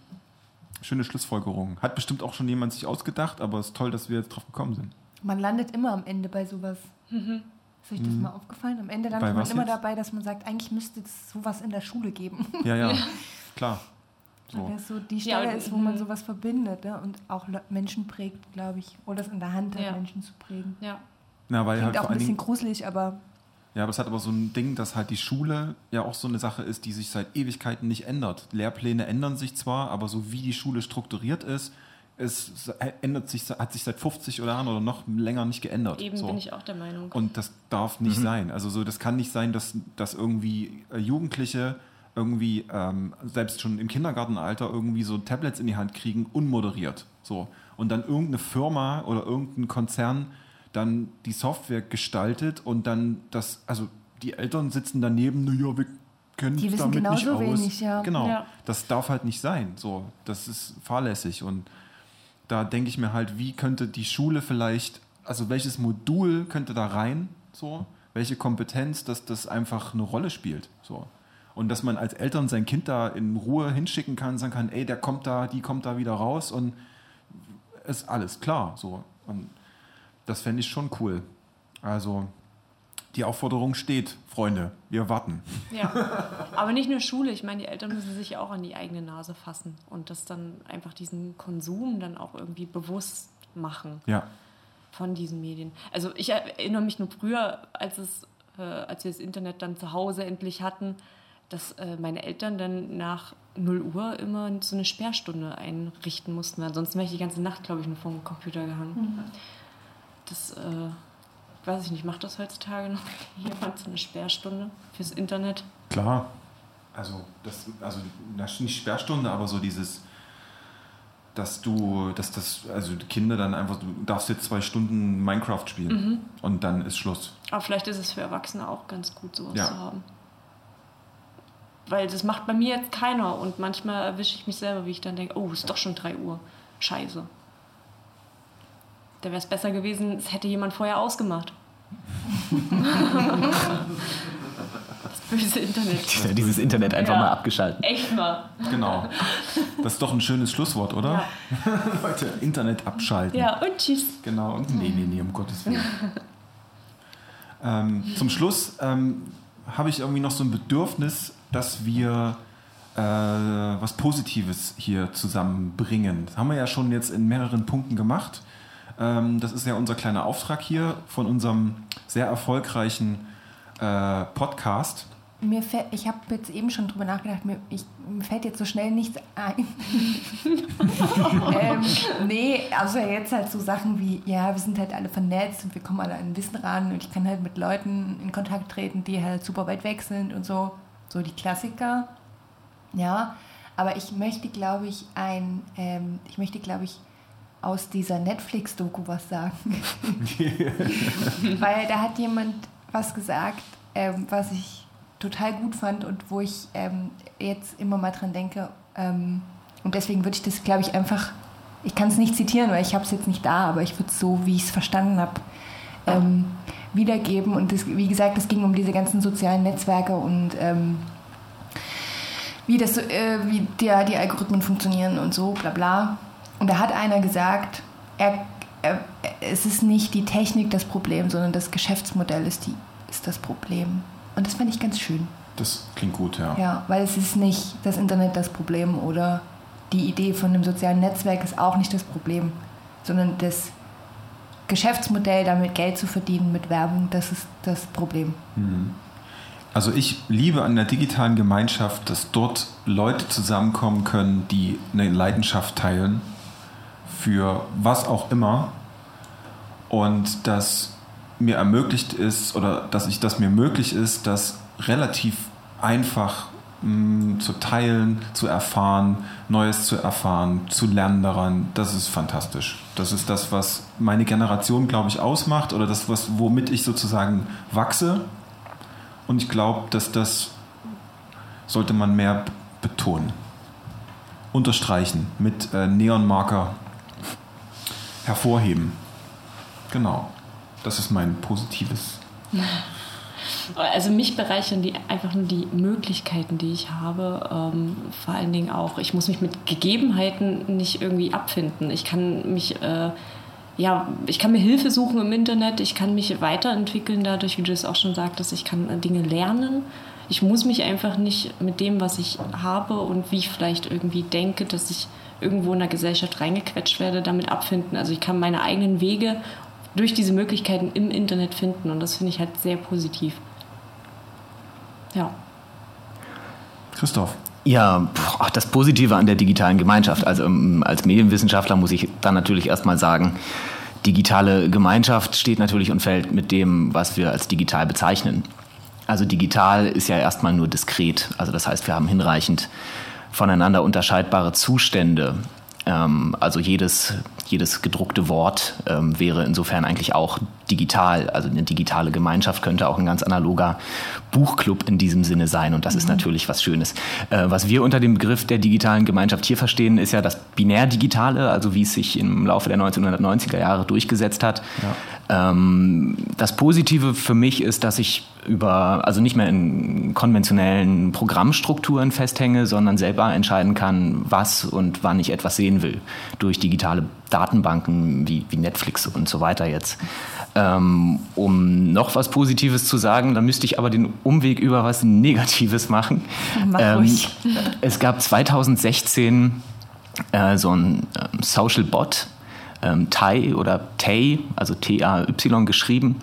schöne Schlussfolgerung. Hat bestimmt auch schon jemand sich ausgedacht, aber es ist toll, dass wir jetzt drauf gekommen sind. Man landet immer am Ende bei sowas. Ist euch das mal aufgefallen? Am Ende landet man immer jetzt? dabei, dass man sagt, eigentlich müsste es sowas in der Schule geben. Ja, ja, klar. Weil So. das so die Ja, Stelle und- ist, wo man sowas verbindet ne? und auch Menschen prägt, glaube ich. Oder es in der Hand hat, Ja. Menschen zu prägen. Ja. Na, weil Klingt halt auch ein bisschen Dingen, gruselig, aber ja, aber es hat aber so ein Ding, dass halt die Schule ja auch so eine Sache ist, die sich seit Ewigkeiten nicht ändert. Lehrpläne ändern sich zwar, aber so wie die Schule strukturiert ist, es ändert sich, hat sich seit 50 Jahren oder noch länger nicht geändert. Eben so. bin ich auch der Meinung. Und das darf nicht sein. Also so, das kann nicht sein, dass, dass irgendwie äh, Jugendliche irgendwie ähm, selbst schon im Kindergartenalter irgendwie so Tablets in die Hand kriegen, unmoderiert. So. Und dann irgendeine Firma oder irgendein Konzern dann die Software gestaltet und dann das, also die Eltern sitzen daneben, naja, wir kennen Die wissen damit nicht genauso aus. wenig, ja. Genau. Ja. Das darf halt nicht sein. So, das ist fahrlässig. Und da denke ich mir halt, wie könnte die Schule vielleicht, also welches Modul könnte da rein, so, welche Kompetenz, dass das einfach eine Rolle spielt, so. Und dass man als Eltern sein Kind da in Ruhe hinschicken kann, sagen kann, ey, der kommt da, die kommt da wieder raus und ist alles klar, so. Und das fände ich schon cool. Also, die Aufforderung steht, Freunde, wir warten. Ja, aber nicht nur Schule. Ich meine, die Eltern müssen sich ja auch an die eigene Nase fassen und das dann einfach diesen Konsum dann auch irgendwie bewusst machen Ja, von diesen Medien. Also ich erinnere mich nur früher, als, es, äh, als wir das Internet dann zu Hause endlich hatten, dass äh, meine Eltern dann nach 0 Uhr immer so eine Sperrstunde einrichten mussten. Ansonsten wäre ich die ganze Nacht, glaube ich, nur vor dem Computer gehangen. Das, äh, weiß ich nicht, macht das heutzutage noch jemand so eine Sperrstunde fürs Internet? Klar. Also, das, also das nicht Sperrstunde, aber so dieses, dass du, dass das, also die Kinder dann einfach, du darfst jetzt zwei Stunden Minecraft spielen und dann ist Schluss. Aber vielleicht ist es für Erwachsene auch ganz gut, sowas Ja. zu haben. Weil das macht bei mir jetzt keiner und manchmal erwische ich mich selber, wie ich dann denke, oh, ist doch schon 3 Uhr. Scheiße. Da wäre es besser gewesen, es hätte jemand vorher ausgemacht. das böse Internet. Dieses Internet einfach Ja. mal abgeschalten. Echt mal. Genau. Das ist doch ein schönes Schlusswort, oder? Leute, Internet abschalten. Ja, und tschüss. Genau, und nee, nee, nee, um Gottes Willen. ähm, zum Schluss ähm, habe ich irgendwie noch so ein Bedürfnis, dass wir äh, was Positives hier zusammenbringen. Das haben wir ja schon jetzt in mehreren Punkten gemacht. Ähm, das ist ja unser kleiner Auftrag hier von unserem sehr erfolgreichen äh, Podcast. Mir fällt, ich habe jetzt eben schon drüber nachgedacht, mir, ich, mir fällt jetzt so schnell nichts ein. ähm, nee, also jetzt halt so Sachen wie, ja, wir sind halt alle vernetzt und wir kommen alle an Wissen ran und ich kann halt mit Leuten in Kontakt treten, die halt super weit weg sind und so. So die Klassiker. Ja, aber ich möchte, glaube ich, ein, ähm, ich möchte, glaube ich, aus dieser Netflix-Doku was sagen. Weil da hat jemand was gesagt, ähm, was ich total gut fand und wo ich ähm, jetzt immer mal dran denke. Ähm, und deswegen würde ich das, glaube ich, einfach, ich kann es nicht zitieren, weil ich habe es jetzt nicht da, aber ich würde es so, wie ich es verstanden habe, ähm, wiedergeben. Und das, wie gesagt, es ging um diese ganzen sozialen Netzwerke und ähm, wie, das, äh, wie der, die Algorithmen funktionieren und so, bla bla. Und da hat einer gesagt, er, er, es ist nicht die Technik das Problem, sondern das Geschäftsmodell ist, die, ist das Problem. Und das fand ich ganz schön. Das klingt gut, ja. Ja, weil es ist nicht das Internet das Problem oder die Idee von einem sozialen Netzwerk ist auch nicht das Problem, sondern das Geschäftsmodell, damit Geld zu verdienen mit Werbung, das ist das Problem. Also ich liebe an der digitalen Gemeinschaft, dass dort Leute zusammenkommen können, die eine Leidenschaft teilen für was auch immer und dass mir ermöglicht ist oder dass ich das mir möglich ist, das relativ einfach mh, zu teilen, zu erfahren, Neues zu erfahren, zu lernen daran. Das ist fantastisch. Das ist das, was meine Generation, glaube ich, ausmacht oder das, was, womit ich sozusagen wachse. Und ich glaube, dass das sollte man mehr betonen. Unterstreichen, mit äh, Neonmarker hervorheben. Genau. Das ist mein positives. Also mich bereichern die einfach nur die Möglichkeiten, die ich habe. Ähm, vor allen Dingen auch, ich muss mich mit Gegebenheiten nicht irgendwie abfinden. Ich kann mich, äh, ja, ich kann mir Hilfe suchen im Internet. Ich kann mich weiterentwickeln dadurch, wie du es auch schon sagtest. Ich kann Dinge lernen. Ich muss mich einfach nicht mit dem, was ich habe und wie ich vielleicht irgendwie denke, dass ich irgendwo in der Gesellschaft reingequetscht werde, damit abfinden. Also ich kann meine eigenen Wege durch diese Möglichkeiten im Internet finden und das finde ich halt sehr positiv. Ja. Christoph. Ja, ach, das Positive an der digitalen Gemeinschaft. Also ähm, als Medienwissenschaftler muss ich dann natürlich erstmal sagen, digitale Gemeinschaft steht natürlich und fällt mit dem, was wir als digital bezeichnen. Also digital ist ja erstmal nur diskret. Also das heißt, wir haben hinreichend voneinander unterscheidbare Zustände. Ähm, also jedes, jedes gedruckte Wort ähm, wäre insofern eigentlich auch digital. Also eine digitale Gemeinschaft könnte auch ein ganz analoger Buchclub in diesem Sinne sein. Und das ist natürlich was Schönes. Äh, was wir unter dem Begriff der digitalen Gemeinschaft hier verstehen, ist ja das Binärdigitale, also wie es sich im Laufe der 1990er Jahre durchgesetzt hat. Ähm, das Positive für mich ist, dass ich über, also nicht mehr in konventionellen Programmstrukturen festhänge, sondern selber entscheiden kann, was und wann ich etwas sehen will. Durch digitale Datenbanken wie, wie Netflix und so weiter jetzt. Ähm, um noch was Positives zu sagen, dann müsste ich aber den Umweg über was Negatives machen. Mach ruhig. Es gab 2016 äh, so ein ähm, Social Bot, ähm, Tai oder Tay, also T-A-Y geschrieben.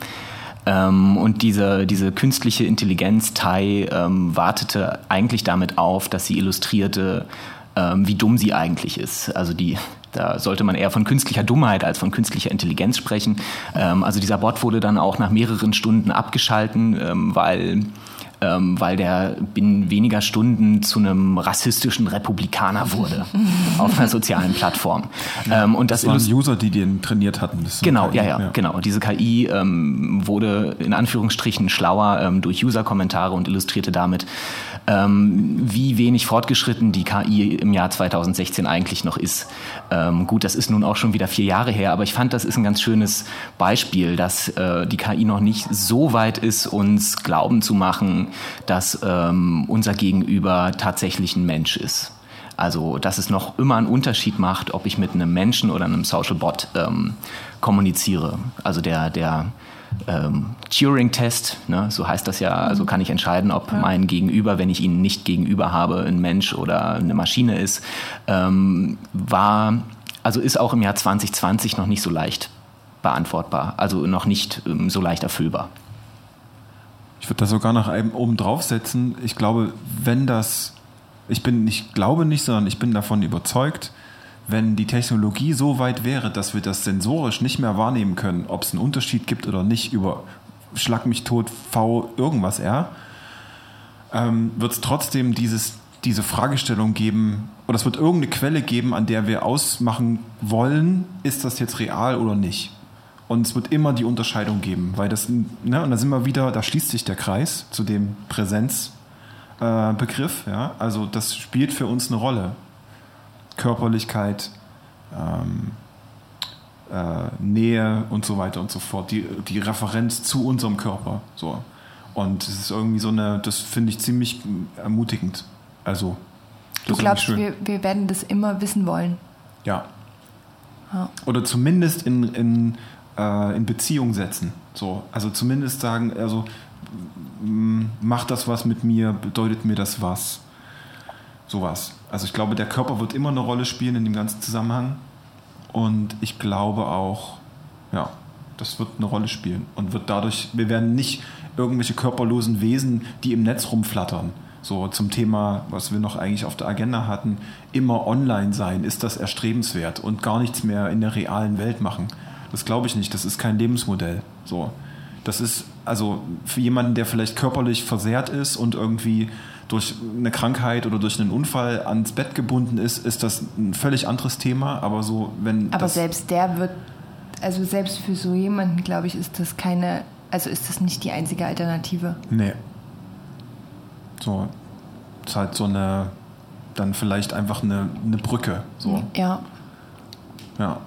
Ähm, und diese, diese künstliche Intelligenz Tai ähm, wartete eigentlich damit auf, dass sie illustrierte, ähm, wie dumm sie eigentlich ist. Also die Da sollte man eher von künstlicher Dummheit als von künstlicher Intelligenz sprechen. Ähm, also dieser Bot wurde dann auch nach mehreren Stunden abgeschalten, ähm, weil ähm, weil der binnen weniger Stunden zu einem rassistischen Republikaner wurde auf einer sozialen Plattform. Ähm, und das, Das waren User, die den trainiert hatten. Genau, ja, KI, ja, genau. Diese KI ähm, wurde in Anführungsstrichen schlauer ähm, durch User-Kommentare und illustrierte damit, ähm, wie wenig fortgeschritten die KI im Jahr 2016 eigentlich noch ist. Ähm, gut, das ist nun auch schon wieder vier Jahre her, aber ich fand, das ist ein ganz schönes Beispiel, dass äh, die KI noch nicht so weit ist, uns glauben zu machen, dass ähm, unser Gegenüber tatsächlich ein Mensch ist. Also, dass es noch immer einen Unterschied macht, ob ich mit einem Menschen oder einem Social Bot ähm, kommuniziere. Also der, der ähm, Turing-Test, ne, so heißt das ja, also kann ich entscheiden, ob mein Gegenüber, wenn ich ihn nicht gegenüber habe, ein Mensch oder eine Maschine ist, ähm, war, also ist auch im Jahr 2020 noch nicht so leicht beantwortbar, also noch nicht ähm, so leicht erfüllbar. Ich würde da sogar noch einem oben draufsetzen. Ich glaube, wenn das, ich bin, ich glaube nicht, sondern ich bin davon überzeugt, wenn die Technologie so weit wäre, dass wir das sensorisch nicht mehr wahrnehmen können, ob es einen Unterschied gibt oder nicht über Schlag mich tot, V, irgendwas R, ähm, wird es trotzdem dieses, diese Fragestellung geben, oder es wird irgendeine Quelle geben, an der wir ausmachen wollen, ist das jetzt real oder nicht. Und es wird immer die Unterscheidung geben, weil das, ne, und da sind wir wieder, da schließt sich der Kreis zu dem Präsenzbegriff, äh, ja. Also das spielt für uns eine Rolle. Körperlichkeit, ähm, äh, Nähe und so weiter und so fort. Die, die Referenz zu unserem Körper. So. Und es ist irgendwie so eine, das finde ich ziemlich ermutigend. Also, Du glaubst, wir, wir werden das immer wissen wollen. Ja. Ja. Oder zumindest in, in, äh, in Beziehung setzen. So. Also zumindest sagen, also macht das was mit mir, bedeutet mir das was. Sowas. Also ich glaube, der Körper wird immer eine Rolle spielen in dem ganzen Zusammenhang. Und ich glaube auch, ja, das wird eine Rolle spielen. Und wird dadurch, wir werden nicht irgendwelche körperlosen Wesen, die im Netz rumflattern. So zum Thema, was wir noch eigentlich auf der Agenda hatten, immer online sein, ist das erstrebenswert und gar nichts mehr in der realen Welt machen. Das glaube ich nicht, das ist kein Lebensmodell. So. Das ist also für jemanden, der vielleicht körperlich versehrt ist und irgendwie durch eine Krankheit oder durch einen Unfall ans Bett gebunden ist, ist das ein völlig anderes Thema. Aber so, wenn Aber selbst der wird, also selbst für so jemanden, glaube ich, ist das keine, also ist das nicht die einzige Alternative. Nee. So, ist halt so eine, dann vielleicht einfach eine, eine Brücke. So, Ja. ja.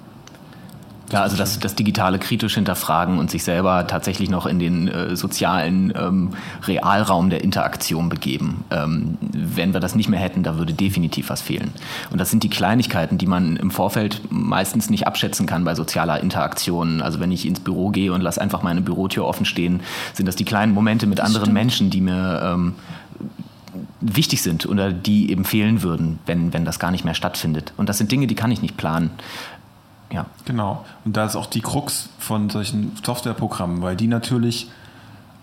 Ja, also das, das digitale kritisch hinterfragen und sich selber tatsächlich noch in den äh, sozialen ähm, Realraum der Interaktion begeben. Ähm, wenn wir das nicht mehr hätten, da würde definitiv was fehlen. Und das sind die Kleinigkeiten, die man im Vorfeld meistens nicht abschätzen kann bei sozialer Interaktion. Also wenn ich ins Büro gehe und lasse einfach meine Bürotür offen stehen, sind das die kleinen Momente mit anderen Menschen, die mir ähm, wichtig sind oder die eben fehlen würden, wenn, wenn das gar nicht mehr stattfindet. Und das sind Dinge, die kann ich nicht planen. Ja. Genau. Und da ist auch die Krux von solchen Softwareprogrammen, weil die natürlich,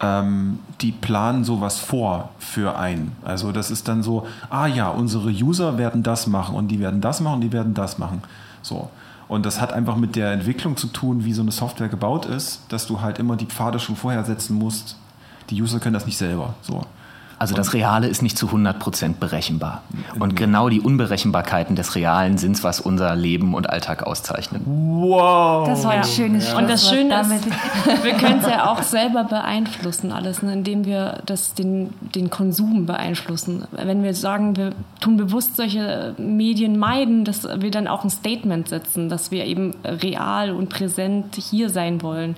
ähm, die planen sowas vor für einen. Also das ist dann so, ah ja, unsere User werden das machen und die werden das machen und die werden das machen. So. Und das hat einfach mit der Entwicklung zu tun, wie so eine Software gebaut ist, dass du halt immer die Pfade schon vorher setzen musst. Die User können das nicht selber. So. Also das Reale ist nicht zu 100% berechenbar. Und genau die Unberechenbarkeiten des Realen sind es, was unser Leben und Alltag auszeichnen. Das war ein schönes Und das Schöne ist, wir können es ja auch selber beeinflussen, alles, ne, indem wir das, den, den Konsum beeinflussen. Wenn wir sagen, wir tun bewusst solche Medien meiden, dass wir dann auch ein Statement setzen, dass wir eben real und präsent hier sein wollen.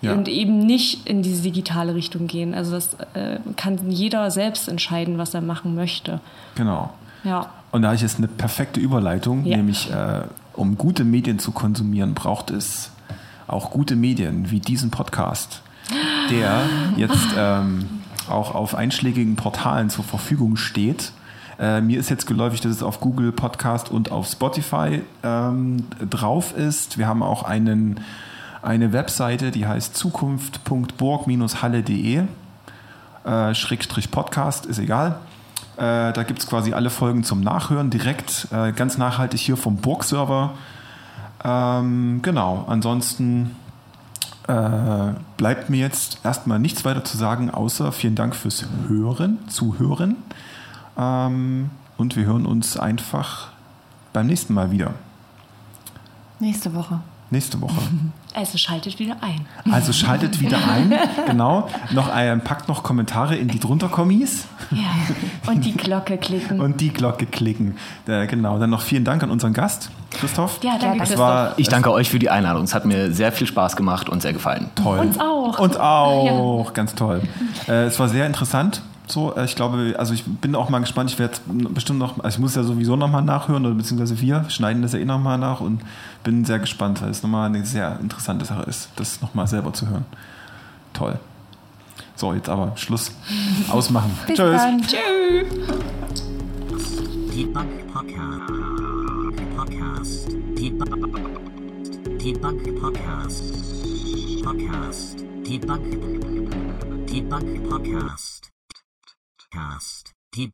Ja. Und eben nicht in diese digitale Richtung gehen. Also das äh, kann jeder selbst entscheiden, was er machen möchte. Genau. Ja. Und da ist jetzt eine perfekte Überleitung, Ja. nämlich äh, um gute Medien zu konsumieren, braucht es auch gute Medien wie diesen Podcast, der jetzt ähm, auch auf einschlägigen Portalen zur Verfügung steht. Äh, mir ist jetzt geläufig, dass es auf Google Podcast und auf Spotify ähm, drauf ist. Wir haben auch einen, eine Webseite, die heißt zukunft.burg-halle.de äh, Schrägstrich Podcast, ist egal. Äh, da gibt es quasi alle Folgen zum Nachhören direkt, äh, ganz nachhaltig hier vom Burg-Server Ähm, genau, ansonsten äh, bleibt mir jetzt erstmal nichts weiter zu sagen, außer vielen Dank fürs Hören, Zuhören. Ähm, und wir hören uns einfach beim nächsten Mal wieder. Nächste Woche. Nächste Woche. Also schaltet wieder ein. Also schaltet wieder ein. Genau. Noch ein, packt noch Kommentare in die drunter Kommis Ja. Und die Glocke klicken. und die Glocke klicken. Äh, genau. Dann noch vielen Dank an unseren Gast, Christoph. Ja, danke, Ja, Es Christoph. war Ich danke euch für die Einladung. Es hat mir sehr viel Spaß gemacht und sehr gefallen. toll. Uns auch. Uns auch. Ganz toll. Äh, es war sehr interessant. So, äh, ich glaube, also ich bin auch mal gespannt. Ich werde bestimmt noch, also ich muss ja sowieso nochmal nachhören oder beziehungsweise wir schneiden das ja eh nochmal nach und bin sehr gespannt, weil es nochmal eine sehr interessante Sache ist, das nochmal selber zu hören. Toll. So, jetzt aber Schluss. Ausmachen. Bis Tschüss. dann. Debug Podcast. Podcast. Debug. Debug Podcast. Podcast. Debug. Debug Podcast. Cast. Debug.